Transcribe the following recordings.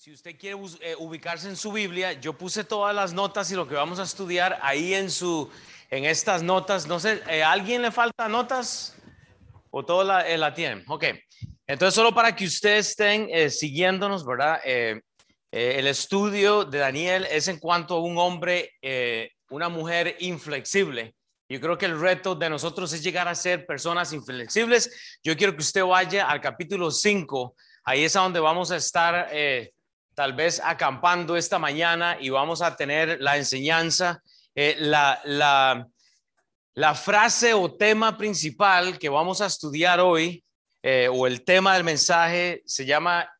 Si usted quiere eh, ubicarse en su Biblia, yo puse todas las notas y lo que vamos a estudiar ahí en su en estas notas. No sé, ¿a eh, alguien le falta notas o todas la, eh, la, tienen? Ok. Entonces, solo para que ustedes estén siguiéndonos, ¿verdad? el estudio de Daniel es en cuanto a un hombre, una mujer inflexible. Yo creo que el reto de nosotros es llegar a ser personas inflexibles. Yo quiero que usted vaya al capítulo 5. Ahí es a donde vamos a estar tal vez acampando esta mañana y vamos a tener la enseñanza, eh, la, la, frase o tema principal que vamos a estudiar hoy, eh, o el tema del mensaje, se llama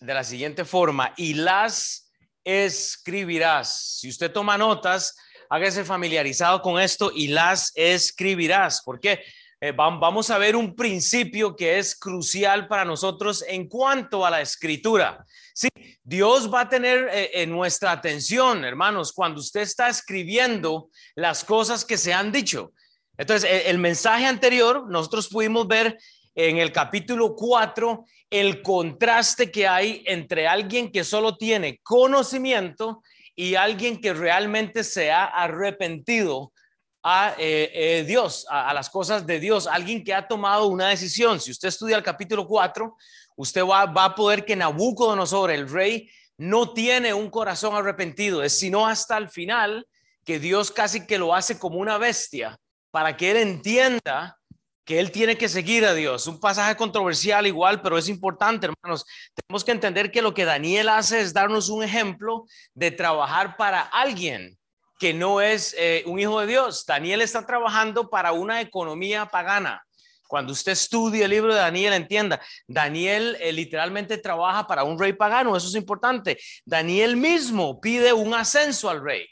de la siguiente forma, y las escribirás. Si usted toma notas, hágase familiarizado con esto y las escribirás. ¿Por qué? Eh, vamos a ver un principio que es crucial para nosotros en cuanto a la escritura. Sí, Dios va a tener eh, en nuestra atención, hermanos, cuando usted está escribiendo las cosas que se han dicho. Entonces, el, el mensaje anterior, nosotros pudimos ver en el capítulo 4 el contraste que hay entre alguien que solo tiene conocimiento y alguien que realmente se ha arrepentido a eh, eh, Dios, a, las cosas de Dios, alguien que ha tomado una decisión. Si usted estudia el capítulo 4, usted va, a poder que Nabucodonosor, el rey, no tiene un corazón arrepentido, es sino hasta el final que Dios casi que lo hace como una bestia para que él entienda que él tiene que seguir a Dios. Un pasaje controversial igual, pero es importante, hermanos. Tenemos que entender que lo que Daniel hace es darnos un ejemplo de trabajar para alguien que no es eh, un hijo de Dios. Daniel está trabajando para una economía pagana. Cuando usted estudie el libro de Daniel, entienda, Daniel eh, literalmente trabaja para un rey pagano, eso es importante. Daniel mismo pide un ascenso al rey.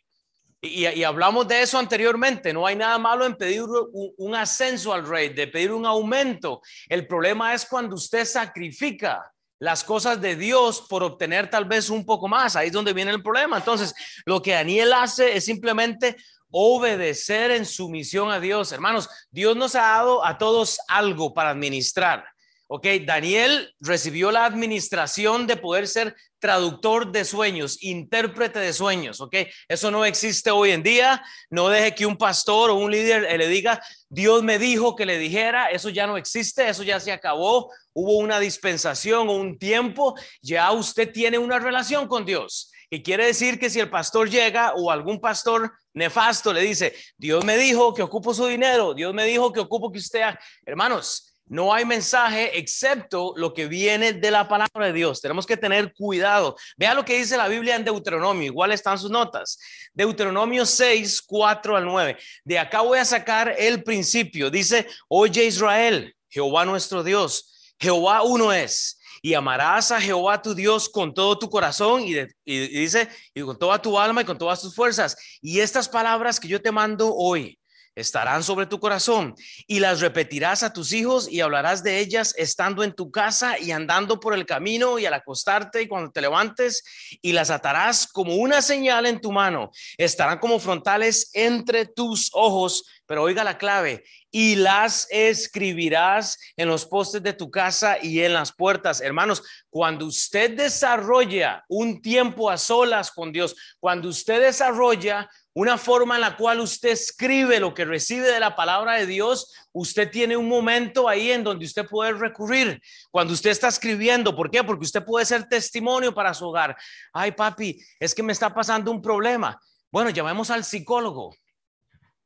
Y, hablamos de eso anteriormente, no hay nada malo en pedir un ascenso al rey, de pedir un aumento. El problema es cuando usted sacrifica las cosas de Dios por obtener tal vez un poco más. Ahí es donde viene el problema. Entonces, lo que Daniel hace es simplemente obedecer en sumisión a Dios. Hermanos, Dios nos ha dado a todos algo para administrar. Ok, Daniel recibió la administración de poder ser traductor de sueños, intérprete de sueños, ok. Eso no existe hoy en día. No deje que un pastor o un líder le diga, Dios me dijo que le dijera, eso ya no existe, eso ya se acabó. Hubo una dispensación o un tiempo, ya usted tiene una relación con Dios. Y quiere decir que si el pastor llega o algún pastor nefasto le dice, Dios me dijo que ocupo su dinero, Dios me dijo que ocupo que usted, hermanos, no hay mensaje excepto lo que viene de la palabra de Dios. Tenemos que tener cuidado. Vea lo que dice la Biblia en Deuteronomio. Igual están sus notas. Deuteronomio 6, 4 al 9. De acá voy a sacar el principio. Dice, oye Israel, Jehová nuestro Dios, Jehová uno es. Y amarás a Jehová tu Dios con todo tu corazón y, y dice, y con toda tu alma y con todas tus fuerzas. Y estas palabras que yo te mando hoy estarán sobre tu corazón y las repetirás a tus hijos y hablarás de ellas estando en tu casa y andando por el camino y al acostarte y cuando te levantes y las atarás como una señal en tu mano. Estarán como frontales entre tus ojos, pero oiga la clave, y las escribirás en los postes de tu casa y en las puertas. Hermanos, cuando usted desarrolla un tiempo a solas con Dios, cuando usted desarrolla una forma en la cual usted escribe lo que recibe de la palabra de Dios, usted tiene un momento ahí en donde usted puede recurrir. Cuando usted está escribiendo, ¿por qué? Porque usted puede ser testimonio para su hogar. Ay, papi, es que me está pasando un problema. Bueno, llamemos al psicólogo.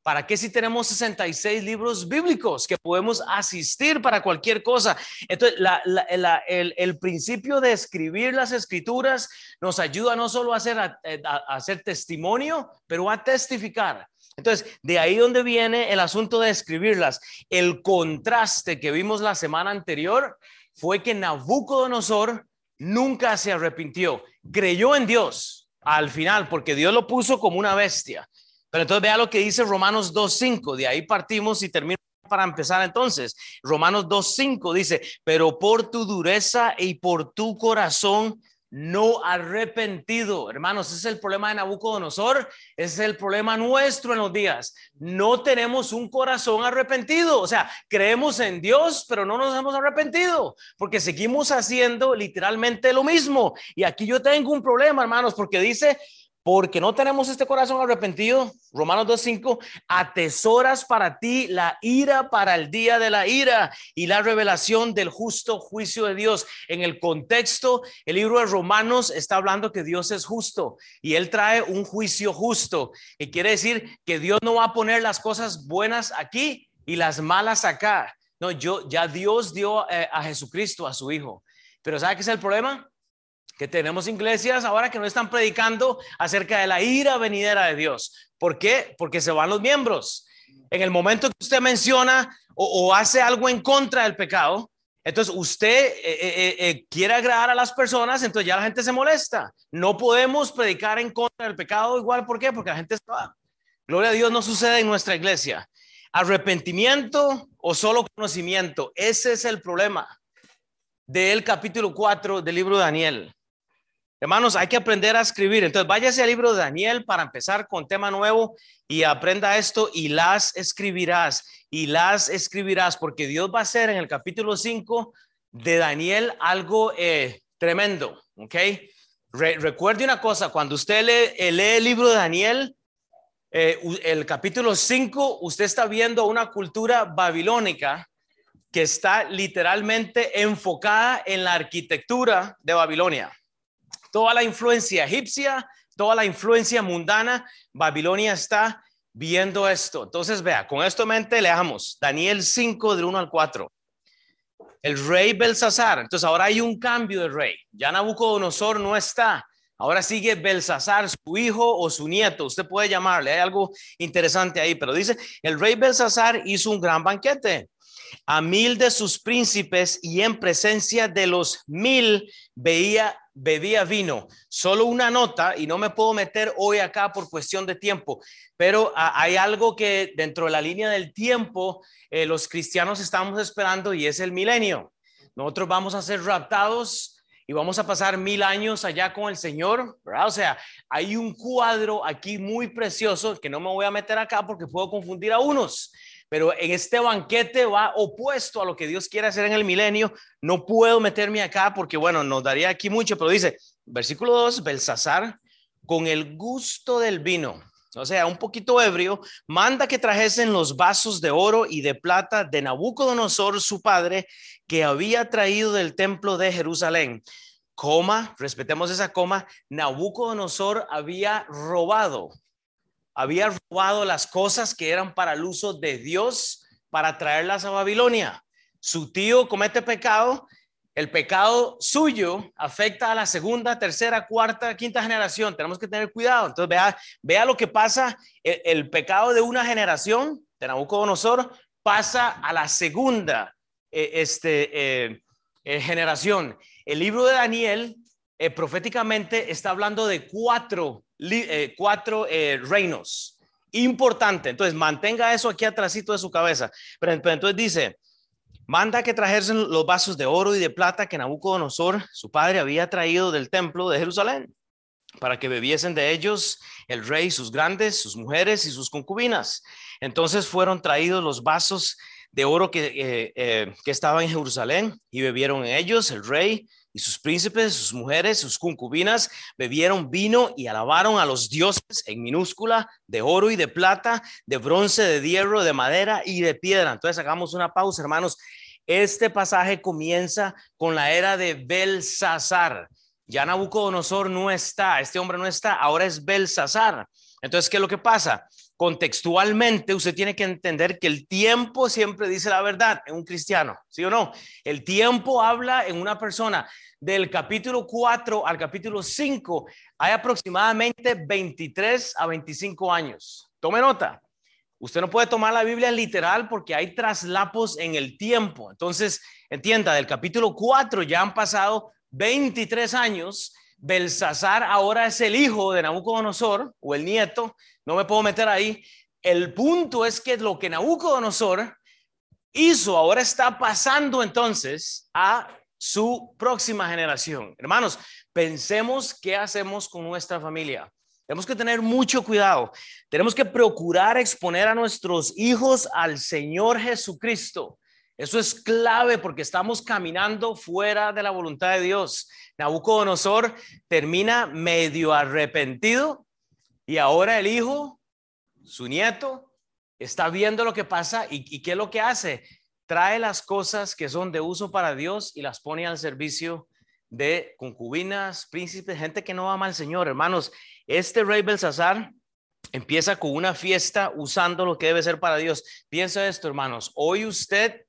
¿Para qué si tenemos 66 libros bíblicos que podemos asistir para cualquier cosa? Entonces, el, principio de escribir las escrituras nos ayuda no solo a hacer, eh, a, hacer testimonio, pero a testificar. Entonces, de ahí donde viene el asunto de escribirlas. El contraste que vimos la semana anterior fue que Nabucodonosor nunca se arrepintió, creyó en Dios al final, porque Dios lo puso como una bestia. Pero entonces vea lo que dice Romanos 2.5, de ahí partimos y termino para empezar entonces. Romanos 2.5 dice, pero por tu dureza y por tu corazón no arrepentido. Hermanos, es el problema de Nabucodonosor, es el problema nuestro en los días. No tenemos un corazón arrepentido, o sea, creemos en Dios, pero no nos hemos arrepentido, porque seguimos haciendo literalmente lo mismo. Y aquí yo tengo un problema, hermanos, porque dice porque no tenemos este corazón arrepentido, Romanos 2.5, atesoras para ti la ira para el día de la ira y la revelación del justo juicio de Dios. En el contexto, el libro de Romanos está hablando que Dios es justo y Él trae un juicio justo, que quiere decir que Dios no va a poner las cosas buenas aquí y las malas acá. No, yo ya Dios dio eh, a Jesucristo, a su Hijo. Pero ¿sabe qué es el problema? Que tenemos iglesias ahora que no están predicando acerca de la ira venidera de Dios. ¿Por qué? Porque se van los miembros. En el momento que usted menciona o, hace algo en contra del pecado, entonces usted eh, eh, eh, quiere agradar a las personas, entonces ya la gente se molesta. No podemos predicar en contra del pecado igual. ¿Por qué? Porque la gente está... Gloria a Dios no sucede en nuestra iglesia. Arrepentimiento o solo conocimiento. Ese es el problema del capítulo 4 del libro de Daniel. Hermanos, hay que aprender a escribir. Entonces, váyase al libro de Daniel para empezar con tema nuevo y aprenda esto y las escribirás y las escribirás porque Dios va a hacer en el capítulo 5 de Daniel algo eh, tremendo, ¿ok? recuerde una cosa, cuando usted lee, eh, el libro de Daniel, eh, el capítulo 5, usted está viendo una cultura babilónica que está literalmente enfocada en la arquitectura de Babilonia toda la influencia egipcia, toda la influencia mundana, Babilonia está viendo esto. Entonces, vea, con esto en mente leamos Daniel 5 del 1 al 4. El rey Belsasar, entonces ahora hay un cambio de rey. Ya Nabucodonosor no está. Ahora sigue Belsasar, su hijo o su nieto, usted puede llamarle, hay algo interesante ahí, pero dice, el rey Belsasar hizo un gran banquete a mil de sus príncipes y en presencia de los mil veía bebía vino. Solo una nota, y no me puedo meter hoy acá por cuestión de tiempo, pero ah, hay algo que dentro de la línea del tiempo eh, los cristianos estamos esperando y es el milenio. Nosotros vamos a ser raptados y vamos a pasar mil años allá con el Señor, ¿verdad? O sea, hay un cuadro aquí muy precioso que no me voy a meter acá porque puedo confundir a unos pero en este banquete va opuesto a lo que Dios quiere hacer en el milenio. No puedo meterme acá porque, bueno, nos daría aquí mucho, pero dice, versículo 2, Belsasar, con el gusto del vino, o sea, un poquito ebrio, manda que trajesen los vasos de oro y de plata de Nabucodonosor, su padre, que había traído del templo de Jerusalén. Coma, respetemos esa coma, Nabucodonosor había robado había robado las cosas que eran para el uso de Dios para traerlas a Babilonia. Su tío comete pecado, el pecado suyo afecta a la segunda, tercera, cuarta, quinta generación. Tenemos que tener cuidado. Entonces, vea, vea lo que pasa. El, pecado de una generación, de Nabucodonosor, pasa a la segunda eh, este, eh, eh, generación. El libro de Daniel proféticamente está hablando de cuatro eh, cuatro eh, reinos. Importante. Entonces, mantenga eso aquí atrásito de su cabeza. Pero, entonces dice, manda que trajesen los vasos de oro y de plata que Nabucodonosor, su padre, había traído del templo de Jerusalén, para que bebiesen de ellos el rey, sus grandes, sus mujeres y sus concubinas. Entonces fueron traídos los vasos de oro que, eh, que estaban en Jerusalén y bebieron en ellos el rey, y sus príncipes, sus mujeres, sus concubinas bebieron vino y alabaron a los dioses en minúscula de oro y de plata, de bronce, de hierro, de madera y de piedra. Entonces hagamos una pausa, hermanos. Este pasaje comienza con la era de Belsasar. Ya Nabucodonosor no está, este hombre no está, ahora es Belsasar. Entonces, ¿qué es lo que pasa? Contextualmente usted tiene que entender que el tiempo siempre dice la verdad en un cristiano, ¿sí o no? El tiempo habla en una persona. Del capítulo 4 al capítulo 5 hay aproximadamente 23 a 25 años. Tome nota. Usted no puede tomar la Biblia literal porque hay traslapos en el tiempo. Entonces, entienda, del capítulo 4 ya han pasado 23 años. Belsasar ahora es el hijo de Nabucodonosor o el nieto no me puedo meter ahí. El punto es que lo que Nabucodonosor hizo ahora está pasando entonces a su próxima generación. Hermanos, pensemos qué hacemos con nuestra familia. Tenemos que tener mucho cuidado. Tenemos que procurar exponer a nuestros hijos al Señor Jesucristo. Eso es clave porque estamos caminando fuera de la voluntad de Dios. Nabucodonosor termina medio arrepentido y ahora el hijo, su nieto, está viendo lo que pasa y, y qué es lo que hace trae las cosas que son de uso para Dios y las pone al servicio de concubinas, príncipes, gente que no ama al Señor. Hermanos, este rey Belsasar empieza con una fiesta usando lo que debe ser para Dios. Piensa esto, hermanos. Hoy usted,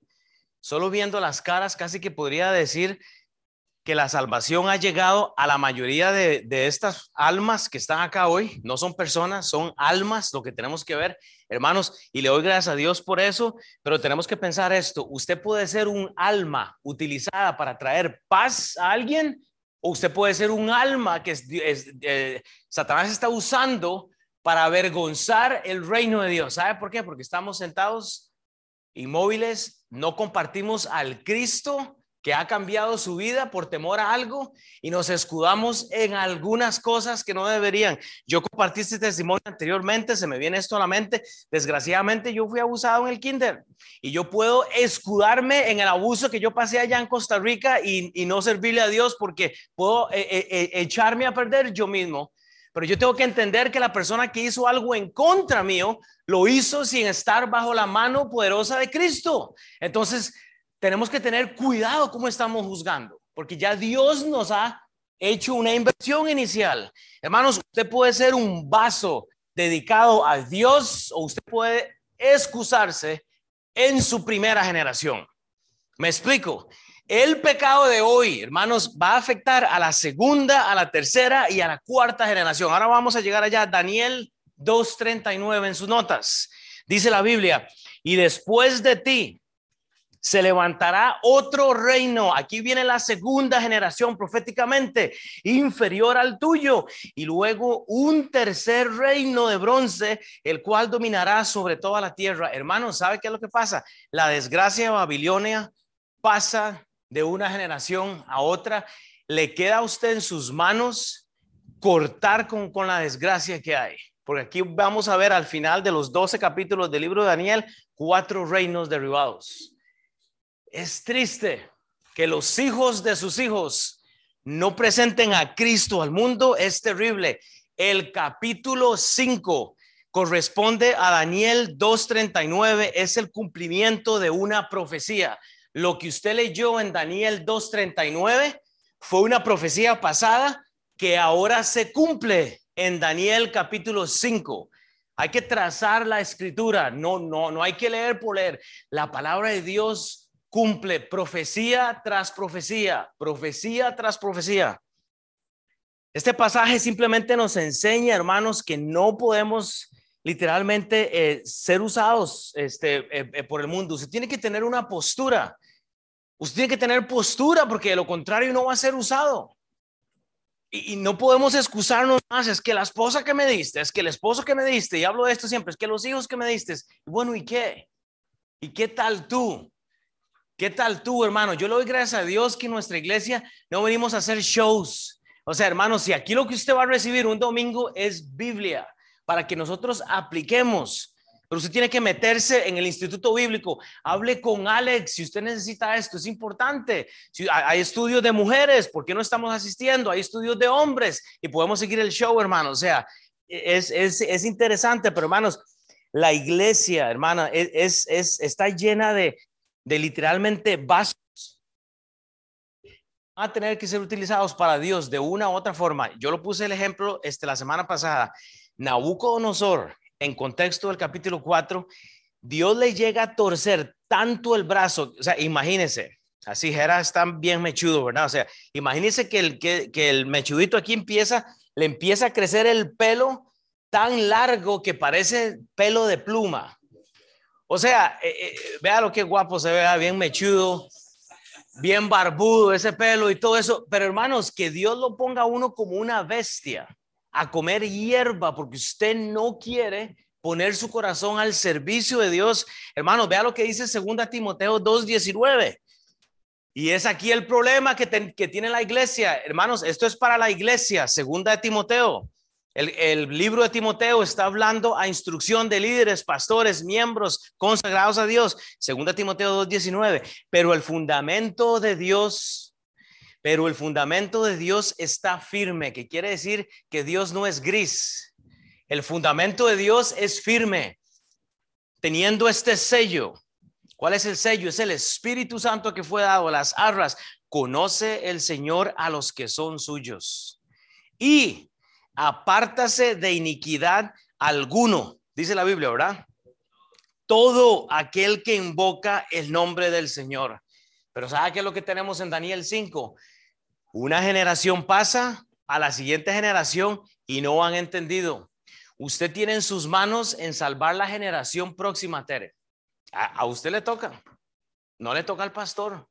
solo viendo las caras, casi que podría decir que la salvación ha llegado a la mayoría de, estas almas que están acá hoy. No son personas, son almas lo que tenemos que ver, hermanos, y le doy gracias a Dios por eso, pero tenemos que pensar esto. Usted puede ser un alma utilizada para traer paz a alguien o usted puede ser un alma que es, eh, Satanás está usando para avergonzar el reino de Dios. ¿Sabe por qué? Porque estamos sentados inmóviles, no compartimos al Cristo que ha cambiado su vida por temor a algo y nos escudamos en algunas cosas que no deberían. Yo compartí este testimonio anteriormente, se me viene esto a la mente. Desgraciadamente yo fui abusado en el kinder y yo puedo escudarme en el abuso que yo pasé allá en Costa Rica y, no servirle a Dios porque puedo eh, eh, eh, echarme a perder yo mismo. Pero yo tengo que entender que la persona que hizo algo en contra mío lo hizo sin estar bajo la mano poderosa de Cristo. Entonces, tenemos que tener cuidado cómo estamos juzgando, porque ya Dios nos ha hecho una inversión inicial. Hermanos, usted puede ser un vaso dedicado a Dios o usted puede excusarse en su primera generación. Me explico. El pecado de hoy, hermanos, va a afectar a la segunda, a la tercera y a la cuarta generación. Ahora vamos a llegar allá. Daniel 2.39 en sus notas. Dice la Biblia, y después de ti, se levantará otro reino. Aquí viene la segunda generación proféticamente inferior al tuyo. Y luego un tercer reino de bronce, el cual dominará sobre toda la tierra. Hermanos, ¿sabe qué es lo que pasa? La desgracia de Babilonia pasa de una generación a otra. Le queda a usted en sus manos cortar con, con la desgracia que hay. Porque aquí vamos a ver al final de los 12 capítulos del libro de Daniel cuatro reinos derribados. Es triste que los hijos de sus hijos no presenten a Cristo al mundo. Es terrible. El capítulo 5 corresponde a Daniel 2.39. Es el cumplimiento de una profecía. Lo que usted leyó en Daniel 2.39 fue una profecía pasada que ahora se cumple en Daniel capítulo 5. Hay que trazar la escritura, no, no, no hay que leer por leer. La palabra de Dios cumple profecía tras profecía, profecía tras profecía. Este pasaje simplemente nos enseña, hermanos, que no podemos literalmente eh, ser usados este, eh, eh, por el mundo. Usted tiene que tener una postura. Usted tiene que tener postura porque de lo contrario no va a ser usado. Y, y, no podemos excusarnos más. Es que la esposa que me diste, es que el esposo que me diste, y hablo de esto siempre, es que los hijos que me diste. Bueno, ¿y qué? ¿Y qué tal tú? ¿Qué tal tú, hermano? Yo le doy gracias a Dios que en nuestra iglesia no venimos a hacer shows. O sea, hermano, si aquí lo que usted va a recibir un domingo es Biblia para que nosotros apliquemos. Pero usted tiene que meterse en el instituto bíblico. Hable con Alex si usted necesita esto. Es importante. Si hay estudios de mujeres, ¿por qué no estamos asistiendo? Hay estudios de hombres y podemos seguir el show, hermano. O sea, es, es, es interesante, pero hermanos, la iglesia, hermana, es, es, está llena de, de literalmente vasos a tener que ser utilizados para Dios de una u otra forma. Yo lo puse el ejemplo este, la semana pasada. Nabucodonosor, en contexto del capítulo 4, Dios le llega a torcer tanto el brazo, o sea, imagínense, así Jera está bien mechudo, ¿verdad? O sea, imagínense que el, que, que el mechudito aquí empieza, le empieza a crecer el pelo tan largo que parece pelo de pluma. O sea, eh, eh, vea lo que guapo se vea, bien mechudo, bien barbudo ese pelo y todo eso. Pero hermanos, que Dios lo ponga uno como una bestia a comer hierba porque usted no quiere poner su corazón al servicio de Dios. Hermanos, vea lo que dice 2 Timoteo 2:19. Y es aquí el problema que, que, tiene la iglesia. Hermanos, esto es para la iglesia, segunda de Timoteo. El, libro de Timoteo está hablando a instrucción de líderes, pastores, miembros consagrados a Dios, segunda Timoteo 2.19. Pero el fundamento de Dios, pero el fundamento de Dios está firme, que quiere decir que Dios no es gris. El fundamento de Dios es firme, teniendo este sello. ¿Cuál es el sello? Es el Espíritu Santo que fue dado las arras. Conoce el Señor a los que son suyos. Y apártase de iniquidad alguno, dice la Biblia, ¿verdad? Todo aquel que invoca el nombre del Señor. Pero ¿sabe qué es lo que tenemos en Daniel 5? Una generación pasa a la siguiente generación y no han entendido. Usted tiene en sus manos en salvar la generación próxima, Tere. A, usted le toca, no le toca al pastor.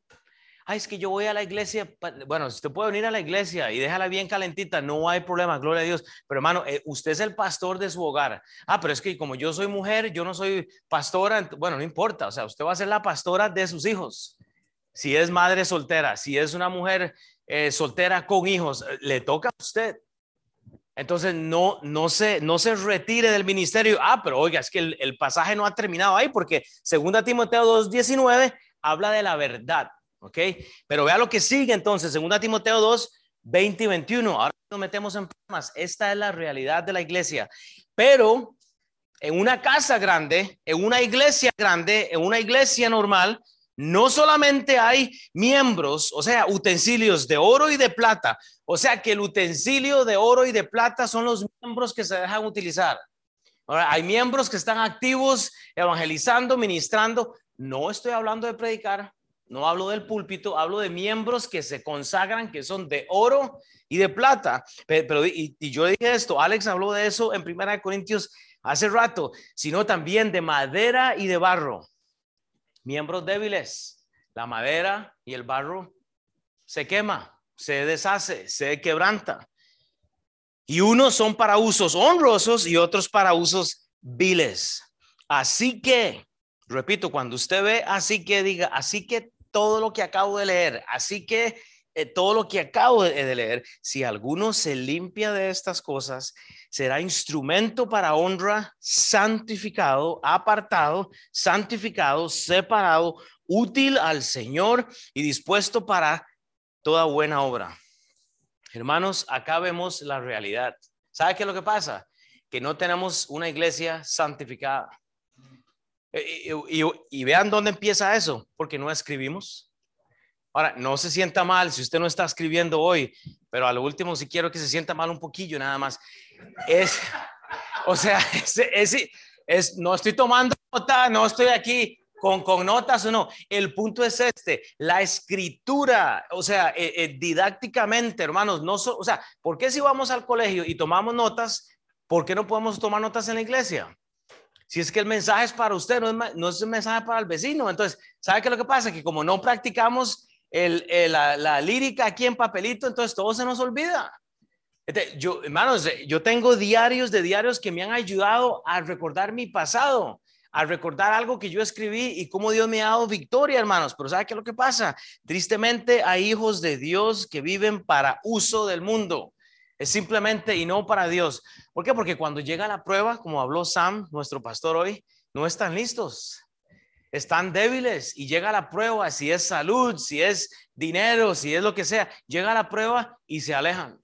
Ay, es que yo voy a la iglesia. Bueno, usted puede venir a la iglesia y déjala bien calentita, no hay problema, gloria a Dios. Pero hermano, eh, usted es el pastor de su hogar. Ah, pero es que como yo soy mujer, yo no soy pastora. Bueno, no importa, o sea, usted va a ser la pastora de sus hijos. Si es madre soltera, si es una mujer eh, soltera con hijos, eh, le toca a usted. Entonces no, no, se, no se retire del ministerio. Ah, pero oiga, es que el, pasaje no ha terminado ahí porque 2 Timoteo 2.19 habla de la verdad, ¿ok? Pero vea lo que sigue entonces, 2 Timoteo 2, 20 y 21. Ahora nos metemos en problemas. Esta es la realidad de la iglesia. Pero en una casa grande, en una iglesia grande, en una iglesia normal, no solamente hay miembros, o sea, utensilios de oro y de plata, o sea que el utensilio de oro y de plata son los miembros que se dejan utilizar. Ahora, hay miembros que están activos, evangelizando, ministrando. No estoy hablando de predicar, no hablo del púlpito, hablo de miembros que se consagran, que son de oro y de plata. Pero, y, y yo dije esto, Alex habló de eso en Primera Corintios hace rato, sino también de madera y de barro miembros débiles, la madera y el barro se quema, se deshace, se quebranta. Y unos son para usos honrosos y otros para usos viles. Así que, repito, cuando usted ve, así que diga, así que todo lo que acabo de leer, así que eh, todo lo que acabo de leer, si alguno se limpia de estas cosas, será instrumento para honra, santificado, apartado, santificado, separado, útil al Señor y dispuesto para toda buena obra. Hermanos, acá vemos la realidad. ¿Sabe qué es lo que pasa? Que no tenemos una iglesia santificada. Y, vean dónde empieza eso, porque no escribimos. Ahora, no se sienta mal si usted no está escribiendo hoy, pero a lo último si quiero que se sienta mal un poquillo nada más. Es, o sea, es, no estoy tomando nota, no estoy aquí con, con, notas o no. El punto es este, la escritura, o sea, eh, eh, didácticamente, hermanos, no, o sea, ¿por qué si vamos al colegio y tomamos notas, por qué no podemos tomar notas en la iglesia? Si es que el mensaje es para usted, no es, no es un mensaje para el vecino. Entonces, ¿sabe qué es lo que pasa? Que como no practicamos la, lírica aquí en papelito, entonces todo se nos olvida. Este, yo, hermanos, yo tengo diarios de diarios que me han ayudado a recordar mi pasado, a recordar algo que yo escribí y cómo Dios me ha dado victoria, hermanos. Pero ¿sabe qué es lo que pasa? Tristemente hay hijos de Dios que viven para uso del mundo. Es simplemente y no para Dios. ¿Por qué? Porque cuando llega la prueba, como habló Sam, nuestro pastor hoy, no están listos. Están débiles y llega la prueba, si es salud, si es dinero, si es lo que sea, llega la prueba y se alejan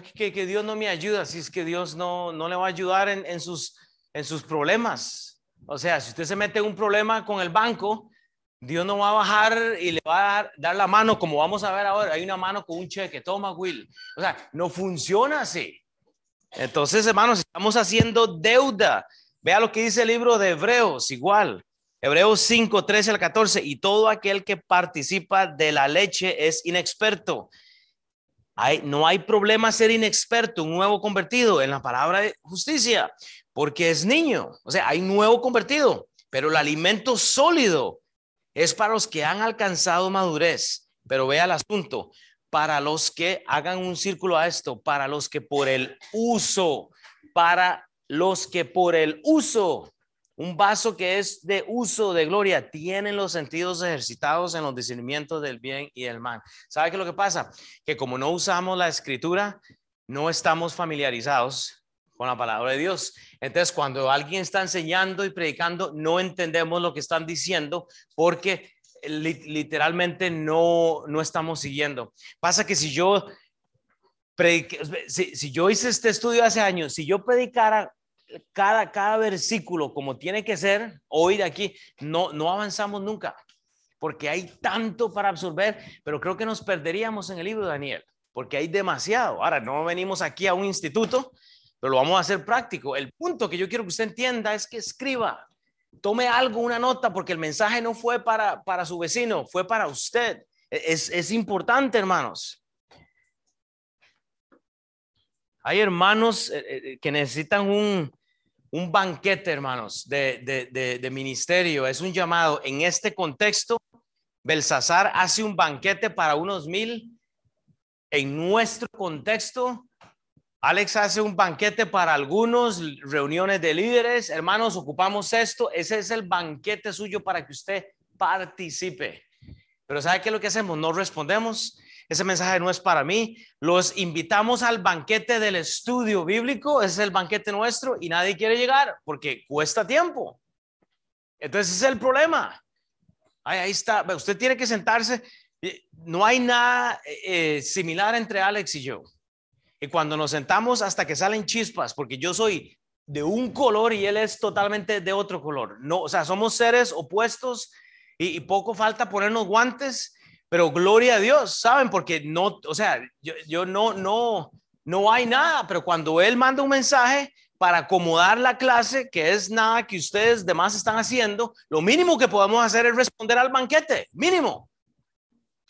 que, que, Dios no me ayuda, si es que Dios no, no le va a ayudar en, en, sus, en sus problemas. O sea, si usted se mete en un problema con el banco, Dios no va a bajar y le va a dar, la mano, como vamos a ver ahora. Hay una mano con un cheque, toma, Will. O sea, no funciona así. Entonces, hermanos, estamos haciendo deuda. Vea lo que dice el libro de Hebreos, igual. Hebreos 5, 13 al 14. Y todo aquel que participa de la leche es inexperto no hay problema ser inexperto, un nuevo convertido en la palabra de justicia, porque es niño. O sea, hay nuevo convertido, pero el alimento sólido es para los que han alcanzado madurez. Pero vea el asunto, para los que hagan un círculo a esto, para los que por el uso, para los que por el uso Un vaso que es de uso de gloria tiene los sentidos ejercitados en los discernimientos del bien y del mal. ¿Sabe qué es lo que pasa? Que como no usamos la escritura, no estamos familiarizados con la palabra de Dios. Entonces, cuando alguien está enseñando y predicando, no entendemos lo que están diciendo porque literalmente no, no estamos siguiendo. Pasa que si yo, si yo hice este estudio hace años, si yo predicara cada, cada versículo como tiene que ser, hoy de aquí, no, no avanzamos nunca, porque hay tanto para absorber, pero creo que nos perderíamos en el libro de Daniel, porque hay demasiado. Ahora, no venimos aquí a un instituto, lo vamos a hacer práctico. El punto que yo quiero que usted entienda es que escriba, tome algo, una nota, porque el mensaje no fue para, para su vecino, fue para usted. E, es, es importante, hermanos. Hay hermanos eh, eh, que necesitan un, un banquete, hermanos, de, de, de, ministerio. Es un llamado. En este contexto, Belsasar hace un banquete para unos mil. En nuestro contexto, Alex hace un banquete para algunos, reuniones de líderes. Hermanos, ocupamos esto. Ese es el banquete suyo para que usted participe. Pero ¿sabe qué es lo que hacemos? No respondemos ese mensaje no es para mí. Los invitamos al banquete del estudio bíblico, ese es el banquete nuestro y nadie quiere llegar porque cuesta tiempo. Entonces ese es el problema. Ahí, está, usted tiene que sentarse. No hay nada eh, similar entre Alex y yo. Y cuando nos sentamos hasta que salen chispas, porque yo soy de un color y él es totalmente de otro color. No, o sea, somos seres opuestos y, poco falta ponernos guantes pero gloria a Dios, ¿saben? Porque no, o sea, yo, yo no, no, no hay nada, pero cuando Él manda un mensaje para acomodar la clase, que es nada que ustedes demás están haciendo, lo mínimo que podemos hacer es responder al banquete, mínimo.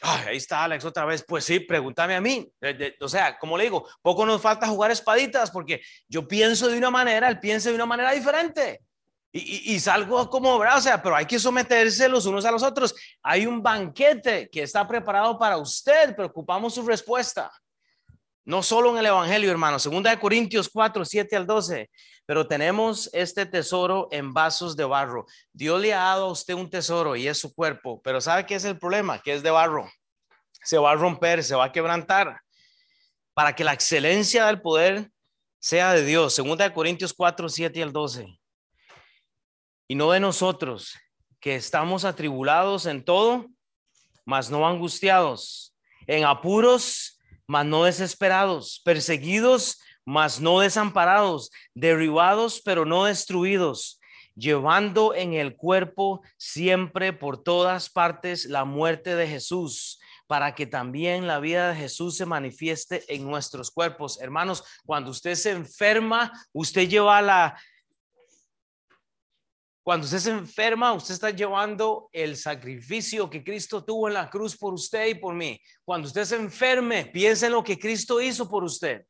Ahí está Alex otra vez. Pues sí, pregúntame a mí. O sea, como le digo, poco nos falta jugar espaditas porque yo pienso de una manera, él piensa de una manera diferente y, salgo como, o sea, pero hay que someterse los unos a los otros. Hay un banquete que está preparado para usted, preocupamos su respuesta. No solo en el Evangelio, hermano, segunda de Corintios 4, 7 al 12, pero tenemos este tesoro en vasos de barro. Dios le ha dado a usted un tesoro y es su cuerpo, pero ¿sabe qué es el problema? Que es de barro. Se va a romper, se va a quebrantar. Para que la excelencia del poder sea de Dios. Segunda de Corintios 4, 7 al 12 y no de nosotros, que estamos atribulados en todo, mas no angustiados, en apuros, mas no desesperados, perseguidos, mas no desamparados, derribados, pero no destruidos, llevando en el cuerpo siempre por todas partes la muerte de Jesús, para que también la vida de Jesús se manifieste en nuestros cuerpos. Hermanos, cuando usted se enferma, usted lleva la cuando usted se enferma, usted está llevando el sacrificio que Cristo tuvo en la cruz por usted y por mí. Cuando usted se enferme, piense en lo que Cristo hizo por usted.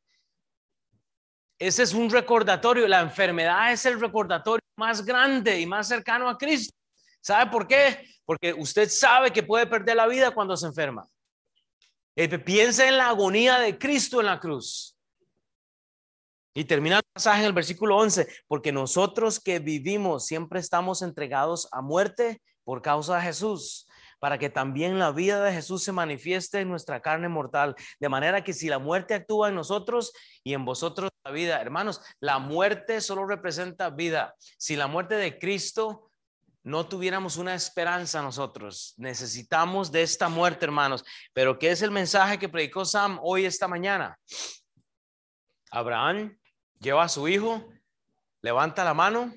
Ese es un recordatorio. La enfermedad es el recordatorio más grande y más cercano a Cristo. ¿Sabe por qué? Porque usted sabe que puede perder la vida cuando se enferma. Eh, piense en la agonía de Cristo en la cruz. Y termina el pasaje en el versículo 11, porque nosotros que vivimos siempre estamos entregados a muerte por causa de Jesús, para que también la vida de Jesús se manifieste en nuestra carne mortal. De manera que si la muerte actúa en nosotros y en vosotros la vida, hermanos, la muerte solo representa vida. Si la muerte de Cristo no tuviéramos una esperanza nosotros. Necesitamos de esta muerte, hermanos. Pero ¿qué es el mensaje que predicó Sam hoy esta mañana? Abraham lleva a su hijo, levanta la mano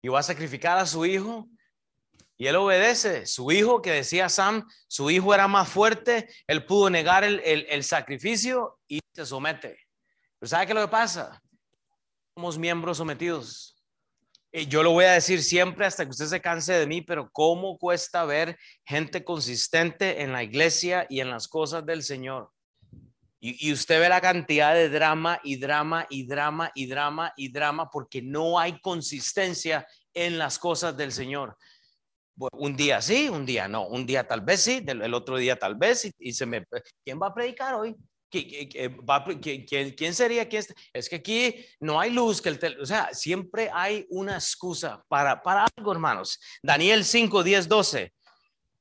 y va a sacrificar a su hijo. Y él obedece. Su hijo, que decía Sam, su hijo era más fuerte, él pudo negar el, sacrificio y se somete. Pero ¿sabe qué lo que pasa? Somos miembros sometidos. Y yo lo voy a decir siempre hasta que usted se canse de mí, pero ¿cómo cuesta ver gente consistente en la iglesia y en las cosas del Señor? Y, usted ve la cantidad de drama y drama y drama y drama y drama porque no hay consistencia en las cosas del Señor. Un día sí, un día no, un día tal vez sí, el otro día tal vez y, se me... ¿Quién va a predicar hoy? ¿Quién sería? ¿Quién? Es que aquí no hay luz, que el o sea, siempre hay una excusa para, para algo, hermanos. Daniel 5, 10, 12.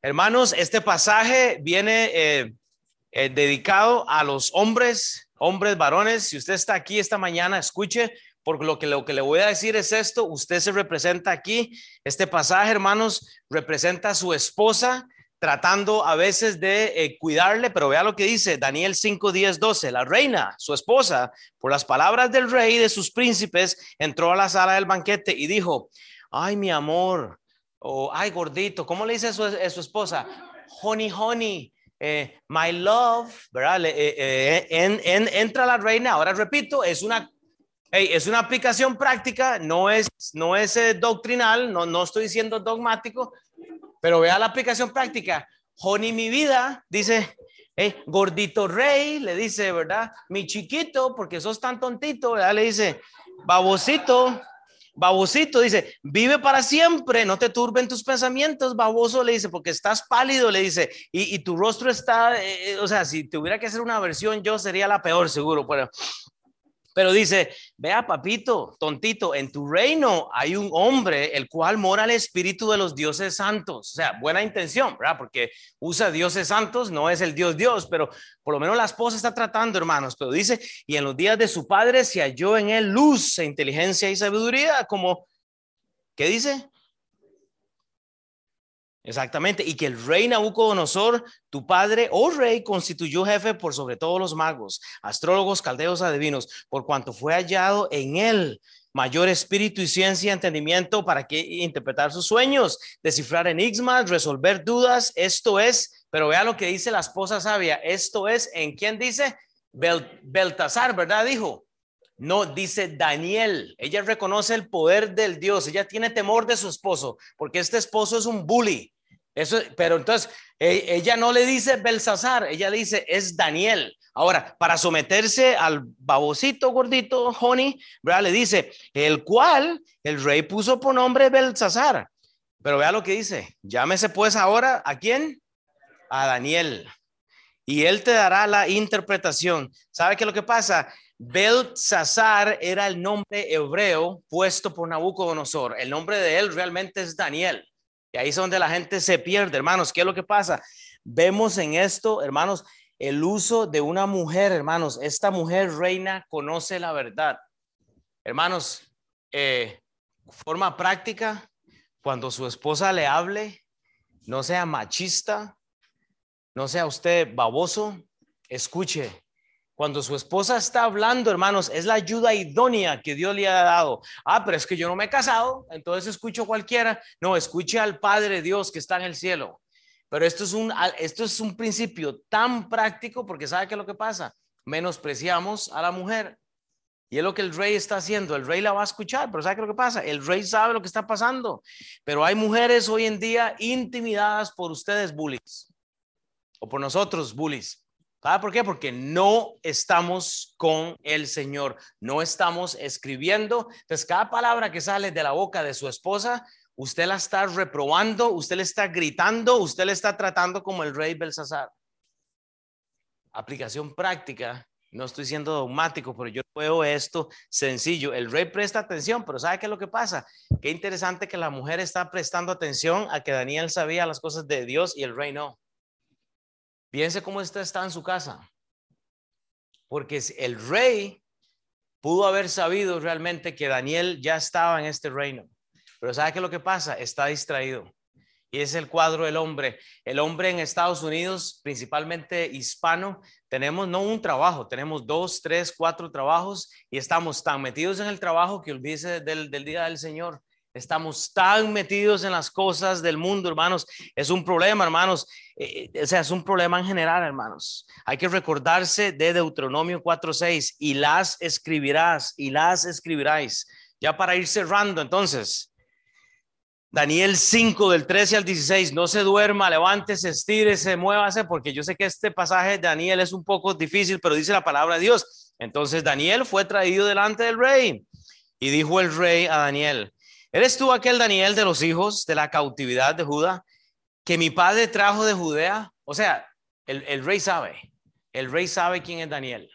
Hermanos, este pasaje viene eh, eh, dedicado a los hombres, hombres, varones. Si usted está aquí esta mañana, escuche, porque lo que, lo que le voy a decir es esto. Usted se representa aquí. Este pasaje, hermanos, representa a su esposa tratando a veces de eh, cuidarle, pero vea lo que dice Daniel 5, 10, 12. La reina, su esposa, por las palabras del rey y de sus príncipes, entró a la sala del banquete y dijo, ay, mi amor, o ay, gordito, ¿cómo le dice a su, esposa? Honey, honey. Eh, my love, ¿verdad? Eh, en, entra la reina, ahora repito, es una es una aplicación práctica, no es, no es doctrinal, no, no estoy diciendo dogmático, pero vea la aplicación práctica. Honey, mi vida, dice, eh, gordito rey, le dice, ¿verdad? Mi chiquito, porque sos tan tontito, ¿verdad? Le dice, babosito, babosito, dice, vive para siempre, no te turben tus pensamientos, baboso, le dice, porque estás pálido, le dice, y, tu rostro está, eh, eh, o sea, si tuviera que hacer una versión, yo sería la peor, seguro, pero pero dice, vea papito, tontito, en tu reino hay un hombre el cual mora el espíritu de los dioses santos. O sea, buena intención, ¿verdad? Porque usa dioses santos, no es el Dios Dios, pero por lo menos la esposa está tratando, hermanos. Pero dice, y en los días de su padre se halló en él luz, e inteligencia y sabiduría, como, ¿qué dice? Exactamente, y que el rey Nabucodonosor, tu padre, oh rey, constituyó jefe por sobre todos los magos, astrólogos, caldeos, adivinos, por cuanto fue hallado en él mayor espíritu y ciencia y entendimiento para que interpretar sus sueños, descifrar enigmas, resolver dudas. Esto es, pero vea lo que dice la esposa sabia, esto es, ¿en quién dice? Bel, Beltasar, ¿verdad? Dijo. No, dice Daniel. Ella reconoce el poder del Dios. Ella tiene temor de su esposo, porque este esposo es un bully. Eso, pero entonces e, ella no le dice Belsasar, ella dice es Daniel. Ahora, para someterse al babosito gordito, Honey, ¿verdad? le dice, el cual el rey puso por nombre Belsasar. Pero vea lo que dice, llámese pues ahora a quién? A Daniel. Y él te dará la interpretación. ¿Sabe qué lo que pasa? Belsasar era el nombre hebreo puesto por Nabucodonosor. El nombre de él realmente es Daniel. Y ahí es donde la gente se pierde, hermanos. ¿Qué es lo que pasa? Vemos en esto, hermanos, el uso de una mujer, hermanos. Esta mujer reina conoce la verdad. Hermanos, eh, forma práctica, cuando su esposa le hable, no sea machista, no sea usted baboso, escuche, cuando su esposa está hablando, hermanos, es la ayuda idónea que Dios le ha dado. Ah, pero es que yo no me he casado, entonces escucho cualquiera. No, escuche al Padre Dios que está en el cielo. Pero esto es un, esto es un principio tan práctico porque sabe qué es lo que pasa. Menospreciamos a la mujer. Y es lo que el rey está haciendo. El rey la va a escuchar, pero ¿sabe qué lo que pasa? El rey sabe lo que está pasando. Pero hay mujeres hoy en día intimidadas por ustedes, bullies. O por nosotros, bullies. ¿Sabe por qué? Porque no estamos con el Señor, no estamos escribiendo. Entonces, cada palabra que sale de la boca de su esposa, usted la está reprobando, usted le está gritando, usted le está tratando como el rey Belsasar. Aplicación práctica. No estoy siendo dogmático, pero yo veo esto sencillo. El rey presta atención, pero ¿sabe qué es lo que pasa? Qué interesante que la mujer está prestando atención a que Daniel sabía las cosas de Dios y el rey no. Piense cómo está, está en su casa. Porque el rey pudo haber sabido realmente que Daniel ya estaba en este reino. Pero ¿sabe qué lo que pasa? Está distraído. Y es el cuadro del hombre. El hombre en Estados Unidos, principalmente hispano, tenemos no un trabajo, tenemos dos, tres, cuatro trabajos y estamos tan metidos en el trabajo que olvídese del, del día del Señor. Estamos tan metidos en las cosas del mundo, hermanos. Es un problema, hermanos. Eh, o sea, es un problema en general, hermanos. Hay que recordarse de Deuteronomio 4:6 y las escribirás y las escribiráis. Ya para ir cerrando, entonces, Daniel 5 del 13 al 16, no se duerma, levántese, estírese, muévase, porque yo sé que este pasaje de Daniel es un poco difícil, pero dice la palabra de Dios. Entonces Daniel fue traído delante del rey y dijo el rey a Daniel, ¿Eres tú aquel Daniel de los hijos de la cautividad de Judá que mi padre trajo de Judea? O sea, el, rey sabe. el rey sabe quién es Daniel.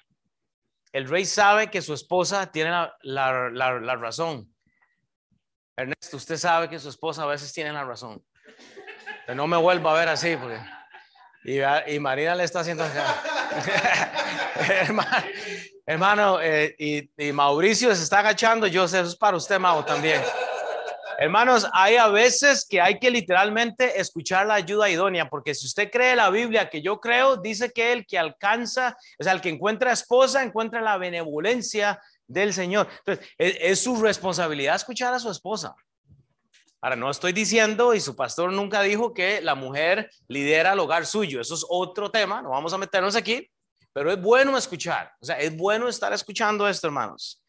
El rey sabe que su esposa tiene la, razón. Ernesto, usted sabe que su esposa a veces tiene la razón. Que no me vuelva a ver así, porque... Y, Marina le está haciendo... hermano, hermano eh, y, y, Mauricio se está agachando. Yo sé, eso es para usted, Mau, también. Hermanos, hay a veces que hay que literalmente escuchar la ayuda idónea, porque si usted cree la Biblia que yo creo, dice que el que alcanza, o sea, el que encuentra esposa, encuentra la benevolencia del Señor. Entonces, es, su responsabilidad escuchar a su esposa. Ahora, no estoy diciendo, y su pastor nunca dijo que la mujer lidera el hogar suyo. Eso es otro tema, no vamos a meternos aquí, pero es bueno escuchar. O sea, es bueno estar escuchando esto, hermanos.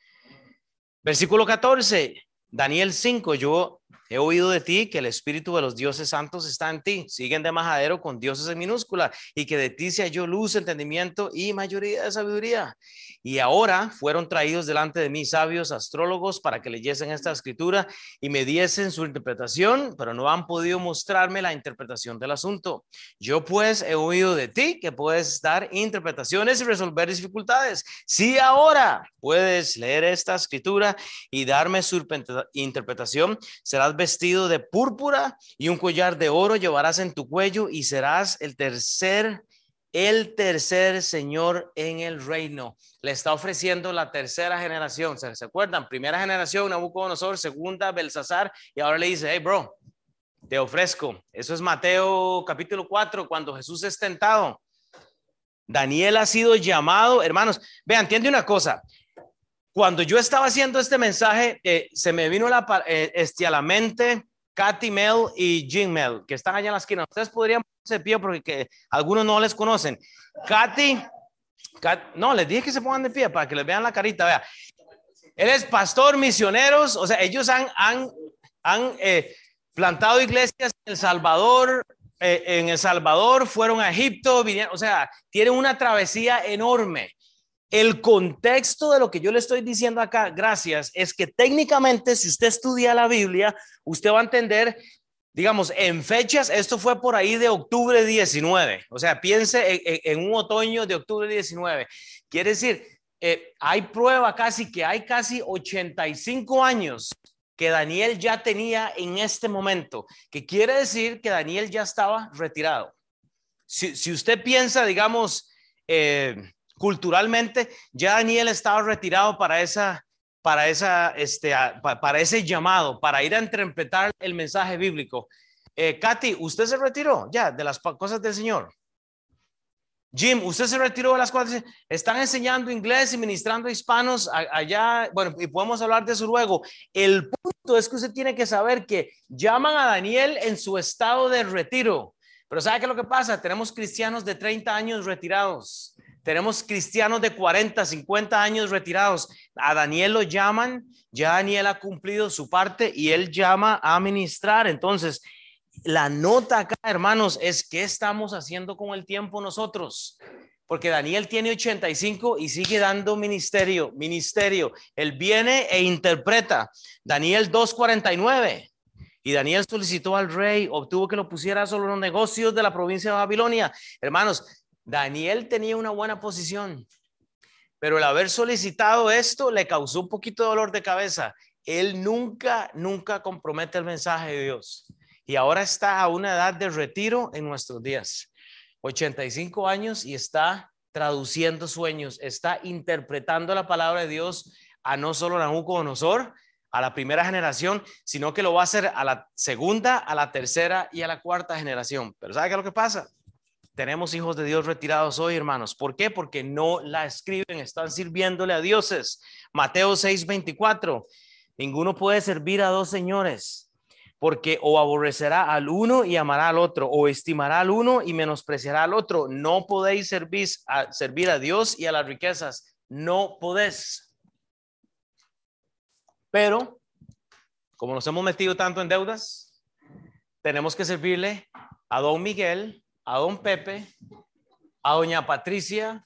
Versículo 14. Daniel 5, yo he oído de ti que el espíritu de los dioses santos está en ti. Siguen de majadero con dioses en minúscula y que de ti se halló luz, entendimiento y mayoría de sabiduría. Y ahora fueron traídos delante de mí sabios astrólogos para que leyesen esta escritura y me diesen su interpretación, pero no han podido mostrarme la interpretación del asunto. Yo pues he oído de ti que puedes dar interpretaciones y resolver dificultades. Si ahora puedes leer esta escritura y darme su interpretación, serás vestido de púrpura y un collar de oro llevarás en tu cuello y serás el tercer el tercer señor en el reino. Le está ofreciendo la tercera generación. ¿Se, acuerdan? Primera generación, Nabucodonosor, segunda, Belsasar, y ahora le dice, hey, bro, te ofrezco. Eso es Mateo capítulo 4, cuando Jesús es tentado. Daniel ha sido llamado, hermanos, vean, entiende una cosa. Cuando yo estaba haciendo este mensaje, eh, se me vino la, eh, este, a la mente Katy Mel y Jim Mel, que están allá en la esquina. Ustedes podrían ponerse pie porque algunos no les conocen. Katy, no, les dije que se pongan de pie para que les vean la carita. Vea, él es pastor, misioneros, o sea, ellos han, han, han eh, plantado iglesias en El Salvador, eh, en El Salvador, fueron a Egipto, vinieron, o sea, tienen una travesía enorme. El contexto de lo que yo le estoy diciendo acá, gracias, es que técnicamente si usted estudia la Biblia, usted va a entender, digamos, en fechas, esto fue por ahí de octubre 19, o sea, piense en, un otoño de octubre 19. Quiere decir, eh, hay prueba casi que hay casi 85 años que Daniel ya tenía en este momento, que quiere decir que Daniel ya estaba retirado. Si, usted piensa, digamos, eh, culturalmente, ya Daniel estaba retirado para esa, para esa, este, para ese llamado, para ir a interpretar el mensaje bíblico. Eh, Katy, ¿usted se retiró ya de las cosas del Señor? Jim, usted se retiró de las cosas. Están enseñando inglés y ministrando hispanos allá. Bueno, y podemos hablar de eso luego. El punto es que usted tiene que saber que llaman a Daniel en su estado de retiro. Pero ¿sabe qué es lo que pasa? Tenemos cristianos de 30 años retirados. Tenemos cristianos de 40, 50 años retirados. A Daniel lo llaman, ya Daniel ha cumplido su parte y él llama a ministrar. Entonces, la nota acá, hermanos, es qué estamos haciendo con el tiempo nosotros. Porque Daniel tiene 85 y sigue dando ministerio, ministerio. Él viene e interpreta. Daniel 249. Y Daniel solicitó al rey, obtuvo que lo pusiera solo en los negocios de la provincia de Babilonia. Hermanos, Daniel tenía una buena posición, pero el haber solicitado esto le causó un poquito de dolor de cabeza. Él nunca, nunca compromete el mensaje de Dios. Y ahora está a una edad de retiro en nuestros días. 85 años y está traduciendo sueños, está interpretando la palabra de Dios a no solo Nabucodonosor, a la primera generación, sino que lo va a hacer a la segunda, a la tercera y a la cuarta generación. Pero ¿sabe qué es lo que pasa? Tenemos hijos de Dios retirados hoy, hermanos. ¿Por qué? Porque no la escriben, están sirviéndole a dioses. Mateo 6:24. Ninguno puede servir a dos señores, porque o aborrecerá al uno y amará al otro, o estimará al uno y menospreciará al otro. No podéis servir a, servir a Dios y a las riquezas. No podés. Pero, como nos hemos metido tanto en deudas, tenemos que servirle a don Miguel, a don Pepe, a doña Patricia,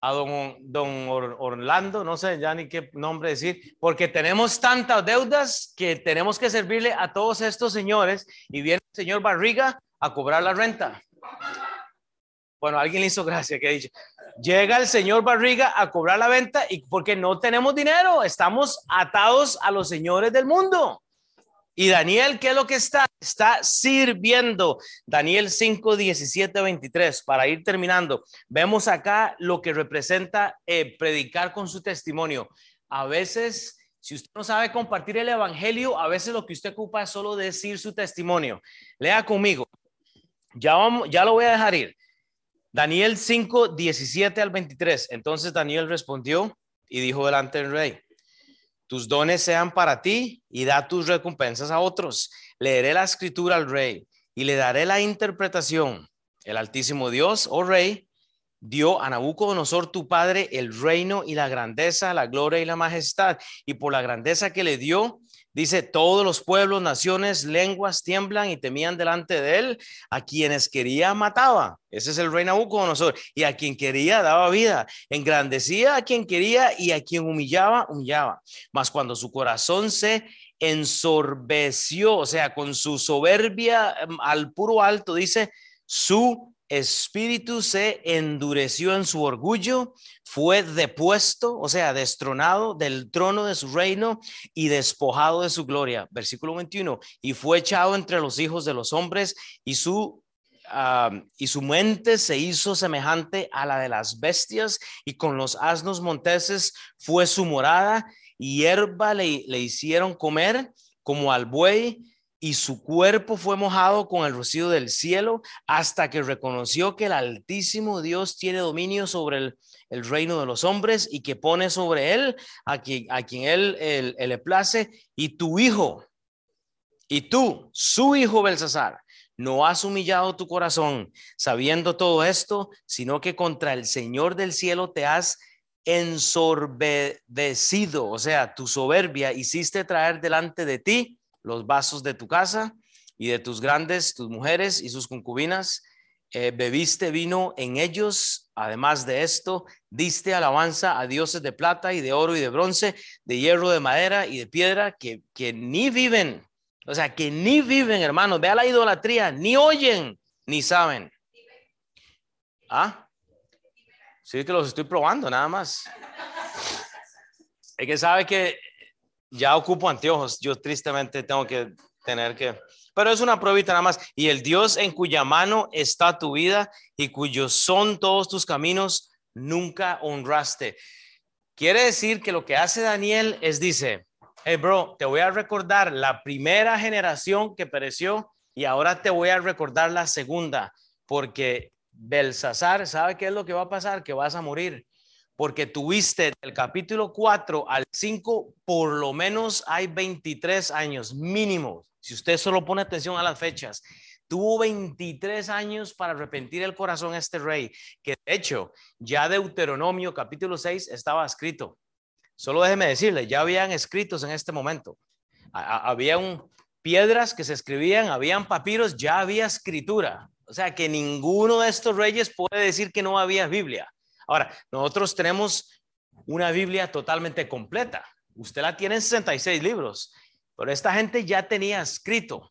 a don, don Orlando, no sé ya ni qué nombre decir, porque tenemos tantas deudas que tenemos que servirle a todos estos señores y viene el señor Barriga a cobrar la renta. Bueno, alguien le hizo gracia que dicho, llega el señor Barriga a cobrar la venta y porque no tenemos dinero, estamos atados a los señores del mundo. Y Daniel, ¿qué es lo que está? Está sirviendo. Daniel 5, 17, 23. Para ir terminando, vemos acá lo que representa eh, predicar con su testimonio. A veces, si usted no sabe compartir el evangelio, a veces lo que usted ocupa es solo decir su testimonio. Lea conmigo. Ya, vamos, ya lo voy a dejar ir. Daniel 5, 17 al 23. Entonces Daniel respondió y dijo delante del rey tus dones sean para ti y da tus recompensas a otros. Leeré la escritura al rey y le daré la interpretación. El Altísimo Dios, oh rey, dio a Nabucodonosor tu padre el reino y la grandeza, la gloria y la majestad. Y por la grandeza que le dio, Dice, todos los pueblos, naciones, lenguas tiemblan y temían delante de él. A quienes quería mataba. Ese es el rey Nabucodonosor. Y a quien quería daba vida. Engrandecía a quien quería y a quien humillaba, humillaba. Mas cuando su corazón se ensorbeció, o sea, con su soberbia em, al puro alto, dice, su espíritu se endureció en su orgullo, fue depuesto, o sea, destronado del trono de su reino y despojado de su gloria. Versículo 21, y fue echado entre los hijos de los hombres y su... y su mente se hizo semejante a la de las bestias y con los asnos monteses fue su morada y hierba le, le hicieron comer como al buey y su cuerpo fue mojado con el rocío del cielo hasta que reconoció que el Altísimo Dios tiene dominio sobre el, reino de los hombres y que pone sobre él a quien, a quien él, le place. Y tu hijo, y tú, su hijo Belsasar, no has humillado tu corazón sabiendo todo esto, sino que contra el Señor del cielo te has ensorbedecido, o sea, tu soberbia hiciste traer delante de ti los vasos de tu casa y de tus grandes, tus mujeres y sus concubinas. Eh, bebiste vino en ellos. Además de esto, diste alabanza a dioses de plata y de oro y de bronce, de hierro, de madera y de piedra, que, que ni viven. O sea, que ni viven, hermanos. Vea la idolatría, ni oyen, ni saben. ¿Ah? Sí, que los estoy probando, nada más. Es que sabe que ya ocupo anteojos. Yo tristemente tengo que tener que... Pero es una pruebita nada más. Y el Dios en cuya mano está tu vida y cuyos son todos tus caminos, nunca honraste. Quiere decir que lo que hace Daniel es dice, hey bro, te voy a recordar la primera generación que pereció y ahora te voy a recordar la segunda, porque Belsasar, ¿sabe qué es lo que va a pasar? Que vas a morir porque tuviste del capítulo 4 al 5, por lo menos hay 23 años mínimo. Si usted solo pone atención a las fechas, tuvo 23 años para arrepentir el corazón este rey, que de hecho ya Deuteronomio capítulo 6 estaba escrito. Solo déjeme decirle, ya habían escritos en este momento. Había piedras que se escribían, habían papiros, ya había escritura. O sea que ninguno de estos reyes puede decir que no había Biblia. Ahora, nosotros tenemos una Biblia totalmente completa. Usted la tiene en 66 libros, pero esta gente ya tenía escrito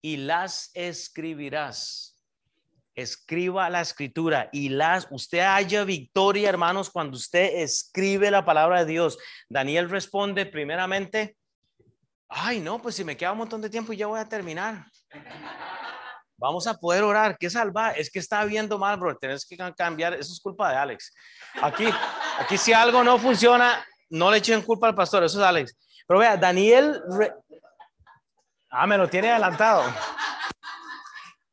y las escribirás. Escriba la escritura y las, usted haya victoria, hermanos, cuando usted escribe la palabra de Dios. Daniel responde primeramente, ay, no, pues si me queda un montón de tiempo y ya voy a terminar. Vamos a poder orar. ¿Qué salva? Es que está viendo mal, bro. Tienes que cambiar. Eso es culpa de Alex. Aquí, aquí si algo no funciona, no le echen culpa al pastor. Eso es Alex. Pero vea, Daniel. Ah, me lo tiene adelantado.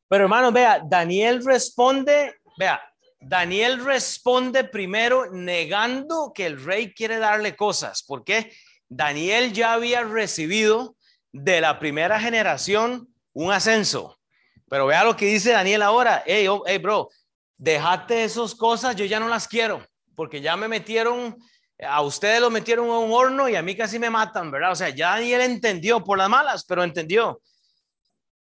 Pero hermano, vea, Daniel responde. Vea, Daniel responde primero negando que el rey quiere darle cosas. ¿Por qué? Daniel ya había recibido de la primera generación un ascenso. Pero vea lo que dice Daniel ahora. Hey, oh, hey, bro, dejate esas cosas, yo ya no las quiero, porque ya me metieron, a ustedes lo metieron en un horno y a mí casi me matan, ¿verdad? O sea, ya Daniel entendió por las malas, pero entendió.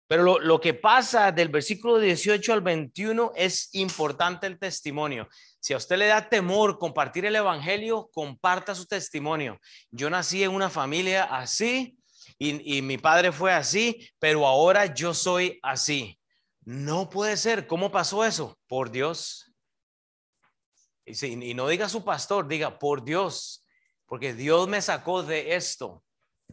Pero lo, lo, que pasa del versículo 18 al 21 es importante el testimonio. Si a usted le da temor compartir el Evangelio, comparta su testimonio. Yo nací en una familia así, y, mi padre fue así, pero ahora yo soy así. No puede ser. ¿Cómo pasó eso? Por Dios. Y, y no diga su pastor, diga por Dios, porque Dios me sacó de esto.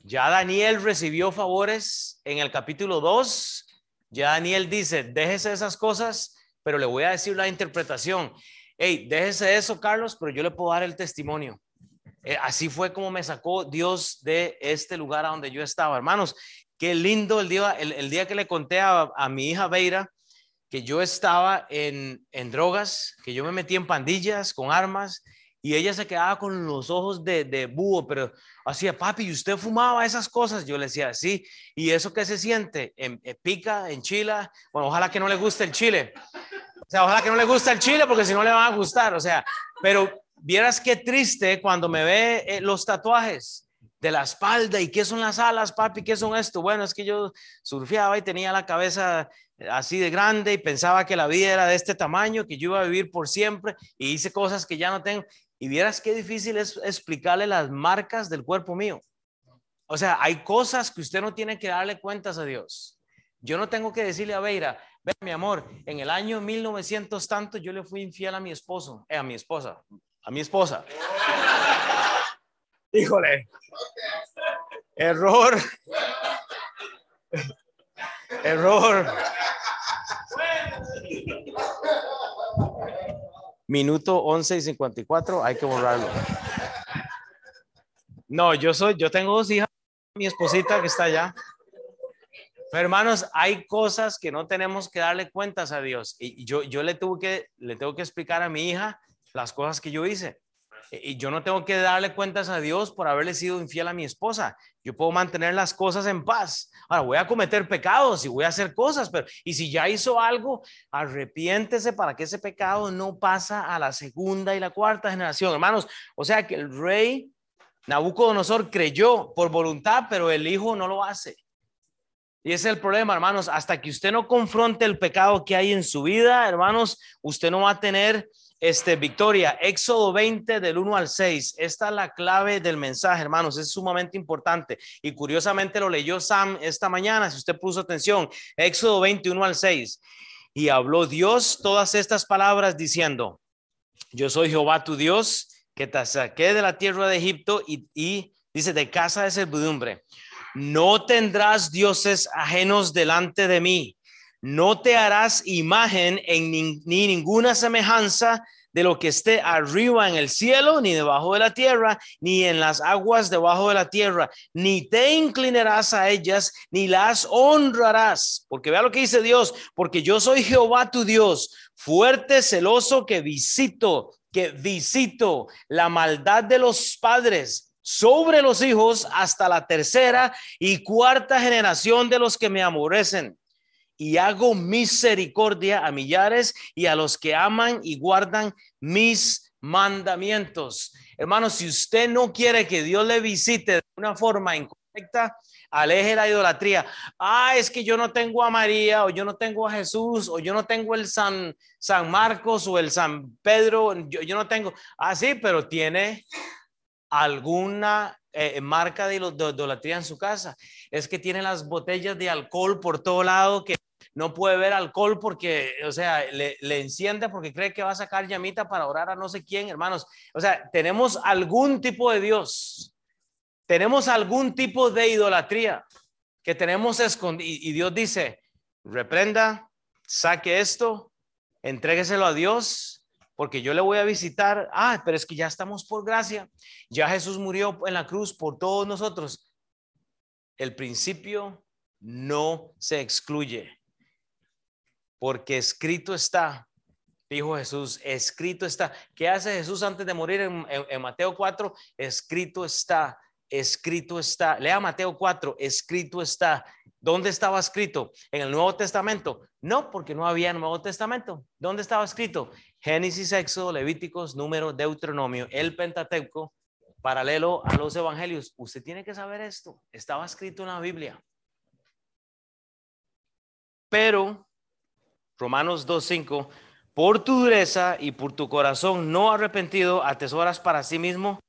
Ya Daniel recibió favores en el capítulo 2. Ya Daniel dice, déjese esas cosas, pero le voy a decir la interpretación. Hey, déjese eso, Carlos, pero yo le puedo dar el testimonio. Eh, así fue como me sacó Dios de este lugar a donde yo estaba. Hermanos, qué lindo el día, el, día que le conté a, mi hija Beira que yo estaba en, en drogas, que yo me metí en pandillas con armas y ella se quedaba con los ojos de, de búho, pero hacía, papi, ¿y usted fumaba esas cosas? Yo le decía, sí. ¿Y eso qué se siente? ¿En, pica, en chila? Bueno, ojalá que no le guste el chile. O sea, ojalá que no le guste el chile porque si no le va a gustar. O sea, pero vieras qué triste cuando me ve eh, los tatuajes de la espalda y qué son las alas, papi, qué son esto. Bueno, es que yo surfeaba y tenía la cabeza así de grande y pensaba que la vida era de este tamaño, que yo iba a vivir por siempre y hice cosas que ya no tengo. Y vieras qué difícil es explicarle las marcas del cuerpo mío. O sea, hay cosas que usted no tiene que darle cuentas a Dios. Yo no tengo que decirle a Beira, ve mi amor, en el año 1900 tanto yo le fui infiel a mi esposo, eh, a mi esposa, a mi esposa. Híjole. Error. Error. Minuto 11 y 54, hay que borrarlo. No, yo soy, yo tengo dos hijas, mi esposita que está allá. Pero hermanos, hay cosas que no tenemos que darle cuentas a Dios. Y yo, yo le, tuve que, le tengo que explicar a mi hija las cosas que yo hice. Y yo no tengo que darle cuentas a Dios por haberle sido infiel a mi esposa. Yo puedo mantener las cosas en paz. Ahora voy a cometer pecados y voy a hacer cosas, pero y si ya hizo algo, arrepiéntese para que ese pecado no pasa a la segunda y la cuarta generación, hermanos. O sea que el rey Nabucodonosor creyó por voluntad, pero el hijo no lo hace. Y ese es el problema, hermanos. Hasta que usted no confronte el pecado que hay en su vida, hermanos, usted no va a tener este, Victoria, Éxodo 20 del 1 al 6. Esta es la clave del mensaje, hermanos. Es sumamente importante. Y curiosamente lo leyó Sam esta mañana, si usted puso atención. Éxodo 21 al 6. Y habló Dios todas estas palabras diciendo, yo soy Jehová tu Dios, que te saqué de la tierra de Egipto y, y dice, de casa de servidumbre. No tendrás dioses ajenos delante de mí no te harás imagen en ni, ninguna semejanza de lo que esté arriba en el cielo, ni debajo de la tierra, ni en las aguas debajo de la tierra, ni te inclinarás a ellas, ni las honrarás. Porque vea lo que dice Dios, porque yo soy Jehová tu Dios, fuerte, celoso, que visito, que visito la maldad de los padres sobre los hijos hasta la tercera y cuarta generación de los que me aborrecen y hago misericordia a millares y a los que aman y guardan mis mandamientos. Hermanos, si usted no quiere que Dios le visite de una forma incorrecta, aleje la idolatría. Ah, es que yo no tengo a María o yo no tengo a Jesús o yo no tengo el San, San Marcos o el San Pedro, yo, yo no tengo. Ah, sí, pero tiene alguna eh, marca de, idolatría en su casa. Es que tiene las botellas de alcohol por todo lado que no puede ver alcohol porque, o sea, le, enciende porque cree que va a sacar llamita para orar a no sé quién, hermanos. O sea, tenemos algún tipo de Dios, tenemos algún tipo de idolatría que tenemos escondido. Y, Dios dice, reprenda, saque esto, entrégueselo a Dios, porque yo le voy a visitar. Ah, pero es que ya estamos por gracia. Ya Jesús murió en la cruz por todos nosotros. El principio no se excluye porque escrito está, dijo Jesús, escrito está. ¿Qué hace Jesús antes de morir en, Mateo 4? Escrito está, escrito está. Lea Mateo 4, escrito está. ¿Dónde estaba escrito? ¿En el Nuevo Testamento? No, porque no había Nuevo Testamento. ¿Dónde estaba escrito? Génesis, Éxodo, Levíticos, Número, Deuteronomio, el Pentateuco, paralelo a los Evangelios. Usted tiene que saber esto. Estaba escrito en la Biblia. Pero Romanos 2.5, por tu dureza y por tu corazón no arrepentido, atesoras para sí mismo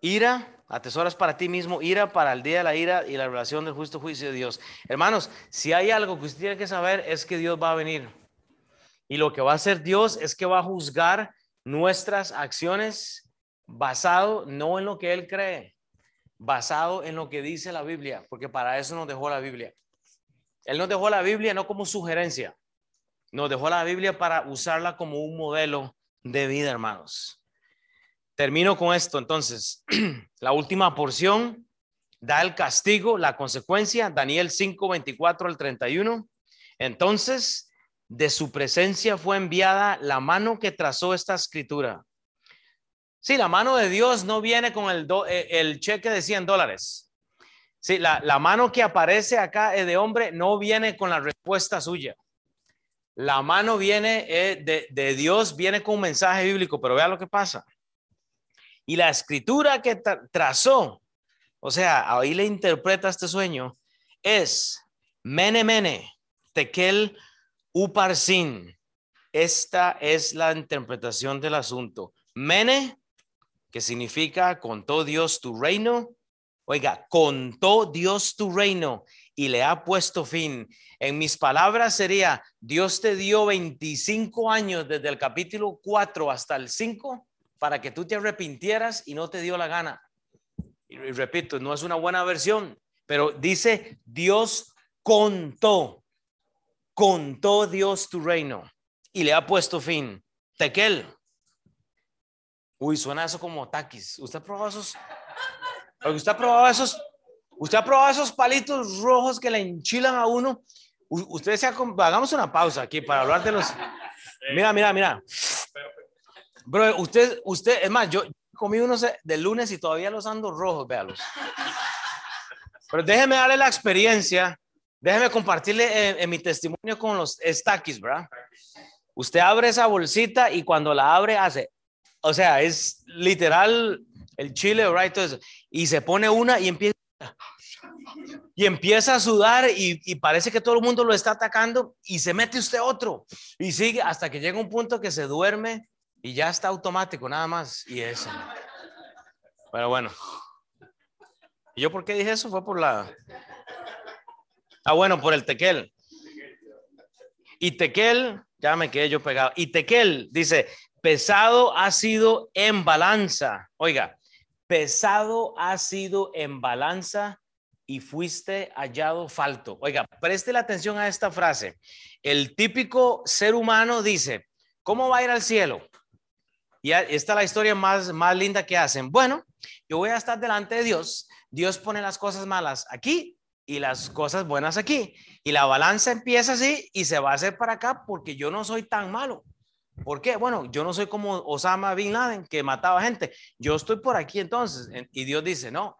ira, atesoras para ti mismo, ira para el día de la ira y la revelación del justo juicio de Dios. Hermanos, si hay algo que usted tiene que saber es que Dios va a venir. Y lo que va a hacer Dios es que va a juzgar nuestras acciones basado no en lo que Él cree, basado en lo que dice la Biblia, porque para eso nos dejó la Biblia. Él nos dejó la Biblia no como sugerencia, nos dejó la Biblia para usarla como un modelo de vida, hermanos. Termino con esto, entonces, la última porción da el castigo, la consecuencia, Daniel 5, 24 al 31. Entonces, de su presencia fue enviada la mano que trazó esta escritura. Sí, la mano de Dios no viene con el, eh, el cheque de 100 dólares. Sí, la, mano que aparece acá de hombre no viene con la respuesta suya. La mano viene eh, de, Dios, viene con un mensaje bíblico, pero vea lo que pasa. Y la escritura que trazó, o sea, ahí le interpreta este sueño, es mene mene, tekel Uparsin. Esta es la interpretación del asunto. Mene, que significa contó Dios tu reino. Oiga, contó Dios tu reino y le ha puesto fin. En mis palabras sería, Dios te dio 25 años desde el capítulo 4 hasta el 5 para que tú te arrepintieras y no te dio la gana. Y repito, no es una buena versión, pero dice, Dios contó contó Dios tu reino y le ha puesto fin. Tequel. Uy, suena eso como taquis. ¿Usted ha probado esos? ¿Usted ha probado esos? ¿Usted ha probado esos palitos rojos que le enchilan a uno? Ustedes se hagamos una pausa aquí para hablar de los. Mira, mira, mira. Bro, usted, usted, es más, yo comí unos de lunes y todavía los ando rojos, véalos. Pero déjeme darle la experiencia Déjeme compartirle en, mi testimonio con los estaquis, ¿verdad? Usted abre esa bolsita y cuando la abre hace, o sea, es literal el chile, right? y se pone una y empieza y empieza a sudar y, parece que todo el mundo lo está atacando y se mete usted otro y sigue hasta que llega un punto que se duerme y ya está automático nada más y eso. Pero bueno, ¿y yo por qué dije eso? Fue por la Ah, bueno, por el tequel. Y tequel, ya me quedé yo pegado. Y tequel dice, pesado ha sido en balanza. Oiga, pesado ha sido en balanza y fuiste hallado falto. Oiga, preste la atención a esta frase. El típico ser humano dice, ¿cómo va a ir al cielo? Y esta es la historia más, más linda que hacen. Bueno, yo voy a estar delante de Dios. Dios pone las cosas malas aquí y las cosas buenas aquí. Y la balanza empieza así y se va a hacer para acá porque yo no soy tan malo. ¿Por qué? Bueno, yo no soy como Osama Bin Laden que mataba gente. Yo estoy por aquí entonces. Y Dios dice, no,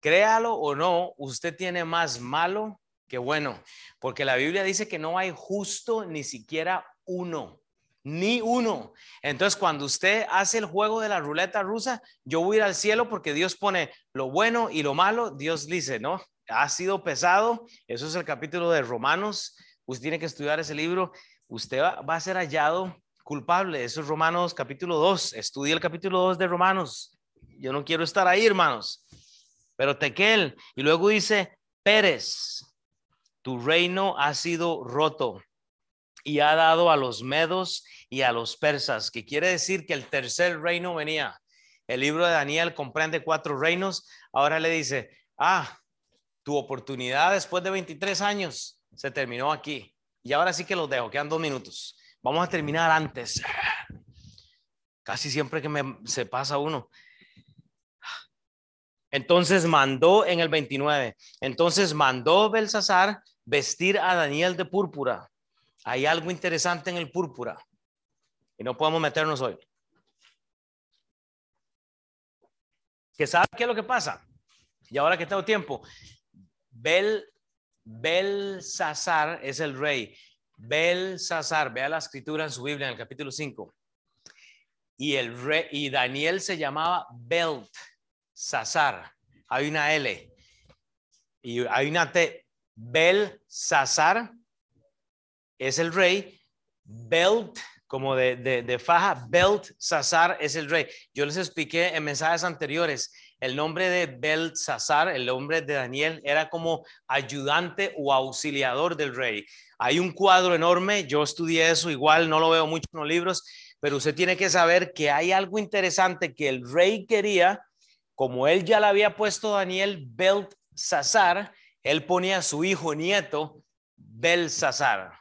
créalo o no, usted tiene más malo que bueno. Porque la Biblia dice que no hay justo ni siquiera uno. Ni uno. Entonces, cuando usted hace el juego de la ruleta rusa, yo voy a ir al cielo porque Dios pone lo bueno y lo malo. Dios dice, no, ha sido pesado. Eso es el capítulo de Romanos. Usted tiene que estudiar ese libro. Usted va, a ser hallado culpable. Eso es Romanos capítulo 2. Estudia el capítulo 2 de Romanos. Yo no quiero estar ahí, hermanos. Pero Tequel. Y luego dice, Pérez, tu reino ha sido roto y ha dado a los medos y a los persas, que quiere decir que el tercer reino venía. El libro de Daniel comprende cuatro reinos. Ahora le dice, ah, tu oportunidad después de 23 años se terminó aquí. Y ahora sí que los dejo, quedan dos minutos. Vamos a terminar antes. Casi siempre que se pasa uno. Entonces mandó en el 29. Entonces mandó Belsasar vestir a Daniel de púrpura. Hay algo interesante en el púrpura y no podemos meternos hoy. ¿Que sabe qué es lo que pasa? Y ahora que tengo tiempo, Bel, Belsasar es el rey. Belsasar, vea la escritura en su Biblia en el capítulo 5. Y, el rey, y Daniel se llamaba Belsasar. Hay una L y hay una T. Belsasar es el rey. Belt como de, de, de faja, Beltsasar es el rey. Yo les expliqué en mensajes anteriores, el nombre de Beltsasar, el nombre de Daniel, era como ayudante o auxiliador del rey. Hay un cuadro enorme, yo estudié eso, igual no lo veo mucho en los libros, pero usted tiene que saber que hay algo interesante que el rey quería, como él ya le había puesto Daniel Beltsasar, él ponía a su hijo nieto Belsasar.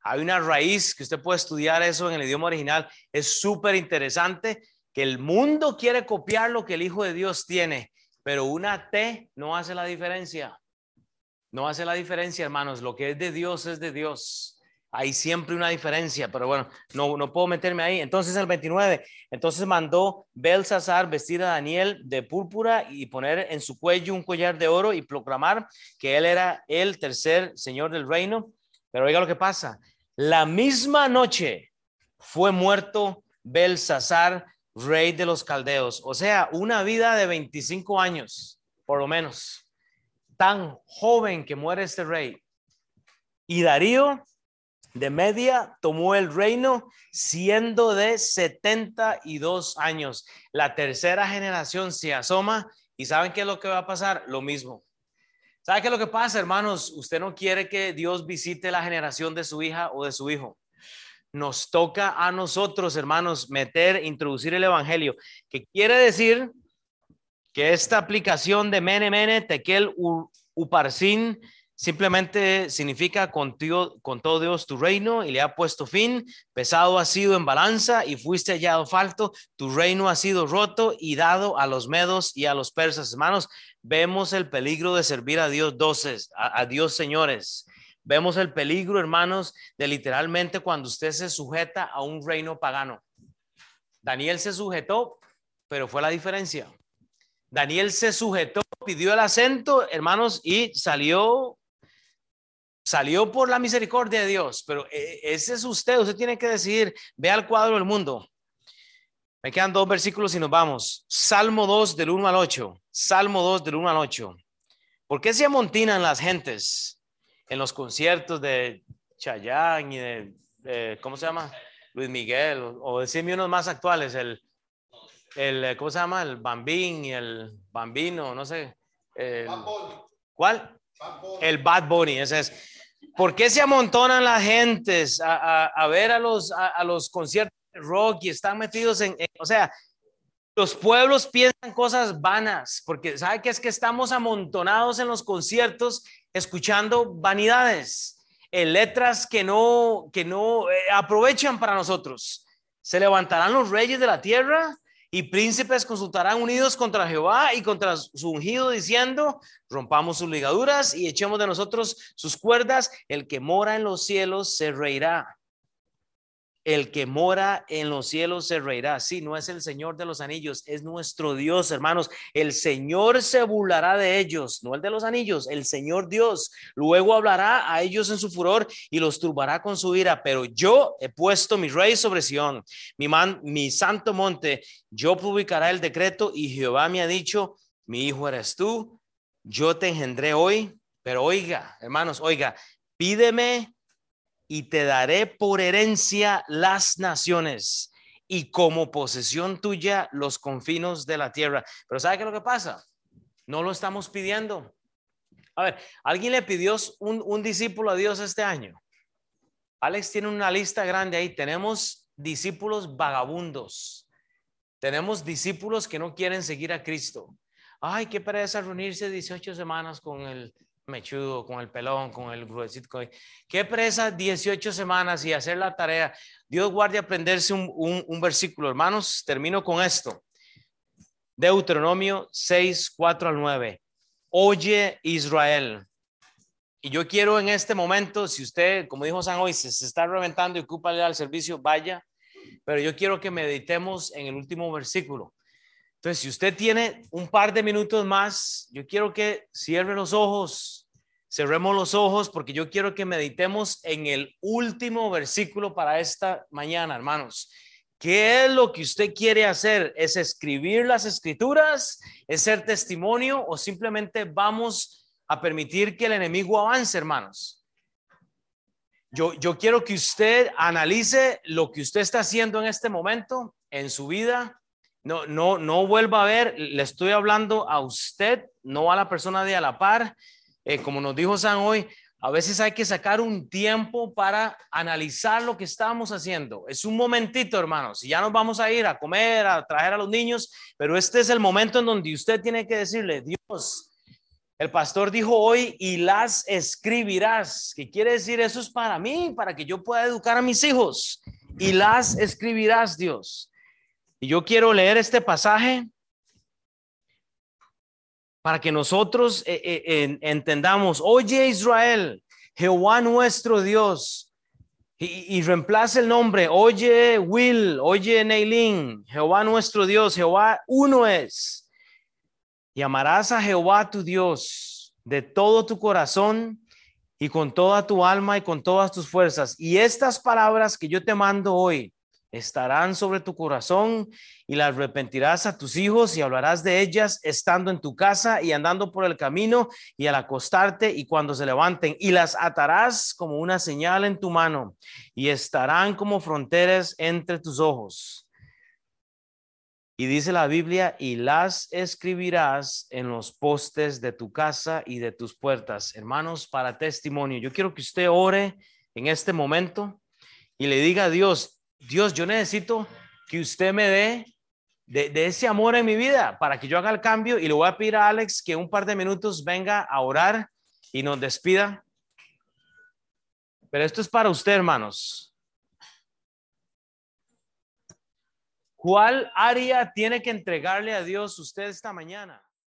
Hay una raíz que usted puede estudiar eso en el idioma original. Es súper interesante que el mundo quiere copiar lo que el Hijo de Dios tiene, pero una T no hace la diferencia. No hace la diferencia, hermanos. Lo que es de Dios es de Dios. Hay siempre una diferencia, pero bueno, no, no puedo meterme ahí. Entonces el 29, entonces mandó Belsasar vestir a Daniel de púrpura y poner en su cuello un collar de oro y proclamar que él era el tercer señor del reino. Pero oiga lo que pasa. La misma noche fue muerto Belsasar, rey de los caldeos. O sea, una vida de 25 años, por lo menos. Tan joven que muere este rey. Y Darío de media tomó el reino siendo de 72 años. La tercera generación se asoma y ¿saben qué es lo que va a pasar? Lo mismo. ¿Sabe qué es lo que pasa, hermanos? Usted no quiere que Dios visite la generación de su hija o de su hijo. Nos toca a nosotros, hermanos, meter, introducir el evangelio, que quiere decir que esta aplicación de mene, mene, tekel, uparsin, Simplemente significa con, con todo Dios tu reino y le ha puesto fin, pesado ha sido en balanza y fuiste hallado falto, tu reino ha sido roto y dado a los medos y a los persas. Hermanos, vemos el peligro de servir a Dios doces, a, a Dios señores. Vemos el peligro, hermanos, de literalmente cuando usted se sujeta a un reino pagano. Daniel se sujetó, pero fue la diferencia. Daniel se sujetó, pidió el acento, hermanos, y salió Salió por la misericordia de Dios, pero eh, ese es usted, usted tiene que decidir, vea el cuadro del mundo. Me quedan dos versículos y nos vamos. Salmo 2 del 1 al 8. Salmo 2 del 1 al 8. ¿Por qué se amontinan las gentes en los conciertos de Chayanne y de, ¿cómo se llama? Luis Miguel, o, o decirme unos más actuales, el, el, ¿cómo se llama? El Bambín y el Bambino, no sé. ¿Cuál? El Bad Bunny, ese es. ¿Por qué se amontonan las gentes a, ver a los, a, los conciertos de rock y están metidos en, o sea, los pueblos piensan cosas vanas, porque ¿sabe qué es que estamos amontonados en los conciertos escuchando vanidades, en letras que no, que no eh, aprovechan para nosotros? ¿Se levantarán los reyes de la tierra? Y príncipes consultarán unidos contra Jehová y contra su ungido, diciendo, rompamos sus ligaduras y echemos de nosotros sus cuerdas, el que mora en los cielos se reirá el que mora en los cielos se reirá. Sí, no es el Señor de los anillos, es nuestro Dios, hermanos. El Señor se burlará de ellos, no el de los anillos, el Señor Dios. Luego hablará a ellos en su furor y los turbará con su ira. Pero yo he puesto mi rey sobre Sión, mi, man, mi santo monte. Yo publicaré el decreto y Jehová me ha dicho, mi hijo eres tú, yo te engendré hoy. Pero oiga, hermanos, oiga, pídeme y te daré por herencia las naciones y como posesión tuya los confinos de la tierra. Pero ¿sabe qué lo que pasa? No lo estamos pidiendo. A ver, ¿alguien le pidió un, un discípulo a Dios este año? Alex tiene una lista grande ahí. Tenemos discípulos vagabundos. Tenemos discípulos que no quieren seguir a Cristo. Ay, qué pereza reunirse 18 semanas con el mechudo, con el pelón, con el gruesito. ¿Qué presa 18 semanas y hacer la tarea? Dios guarde aprenderse un, un, versículo. Hermanos, termino con esto. Deuteronomio 6, 4 al 9. Oye Israel. Y yo quiero en este momento, si usted, como dijo San hoy, se, está reventando y ocupa al servicio, vaya. Pero yo quiero que meditemos en el último versículo. Entonces, si usted tiene un par de minutos más, yo quiero que cierre los ojos, cerremos los ojos, porque yo quiero que meditemos en el último versículo para esta mañana, hermanos. ¿Qué es lo que usted quiere hacer? ¿Es escribir las escrituras? ¿Es ser testimonio? ¿O simplemente vamos a permitir que el enemigo avance, hermanos? Yo, yo quiero que usted analice lo que usted está haciendo en este momento en su vida. No, no, no vuelva a ver, le estoy hablando a usted, no a la persona de a la par. Eh, como nos dijo San hoy, a veces hay que sacar un tiempo para analizar lo que estamos haciendo. Es un momentito, hermanos. Y ya nos vamos a ir a comer, a traer a los niños, pero este es el momento en donde usted tiene que decirle, Dios, el pastor dijo hoy, y las escribirás. ¿Qué quiere decir? Eso es para mí, para que yo pueda educar a mis hijos. Y las escribirás, Dios. Y yo quiero leer este pasaje para que nosotros eh, eh, entendamos, oye Israel, Jehová nuestro Dios, y, y, reemplace el nombre, oye Will, oye Neilin, Jehová nuestro Dios, Jehová uno es. Y amarás a Jehová tu Dios de todo tu corazón y con toda tu alma y con todas tus fuerzas. Y estas palabras que yo te mando hoy estarán sobre tu corazón y las arrepentirás a tus hijos y hablarás de ellas estando en tu casa y andando por el camino y al acostarte y cuando se levanten y las atarás como una señal en tu mano y estarán como fronteras entre tus ojos y dice la Biblia, y las escribirás en los postes de tu casa y de tus puertas. Hermanos, para testimonio, yo quiero que usted ore en este momento y le diga a Dios, Dios, yo necesito que usted me dé de, ese amor en mi vida para que yo haga el cambio y le voy a pedir a Alex que un par de minutos venga a orar y nos despida. Pero esto es para usted, hermanos. ¿Cuál área tiene que entregarle a Dios usted esta mañana?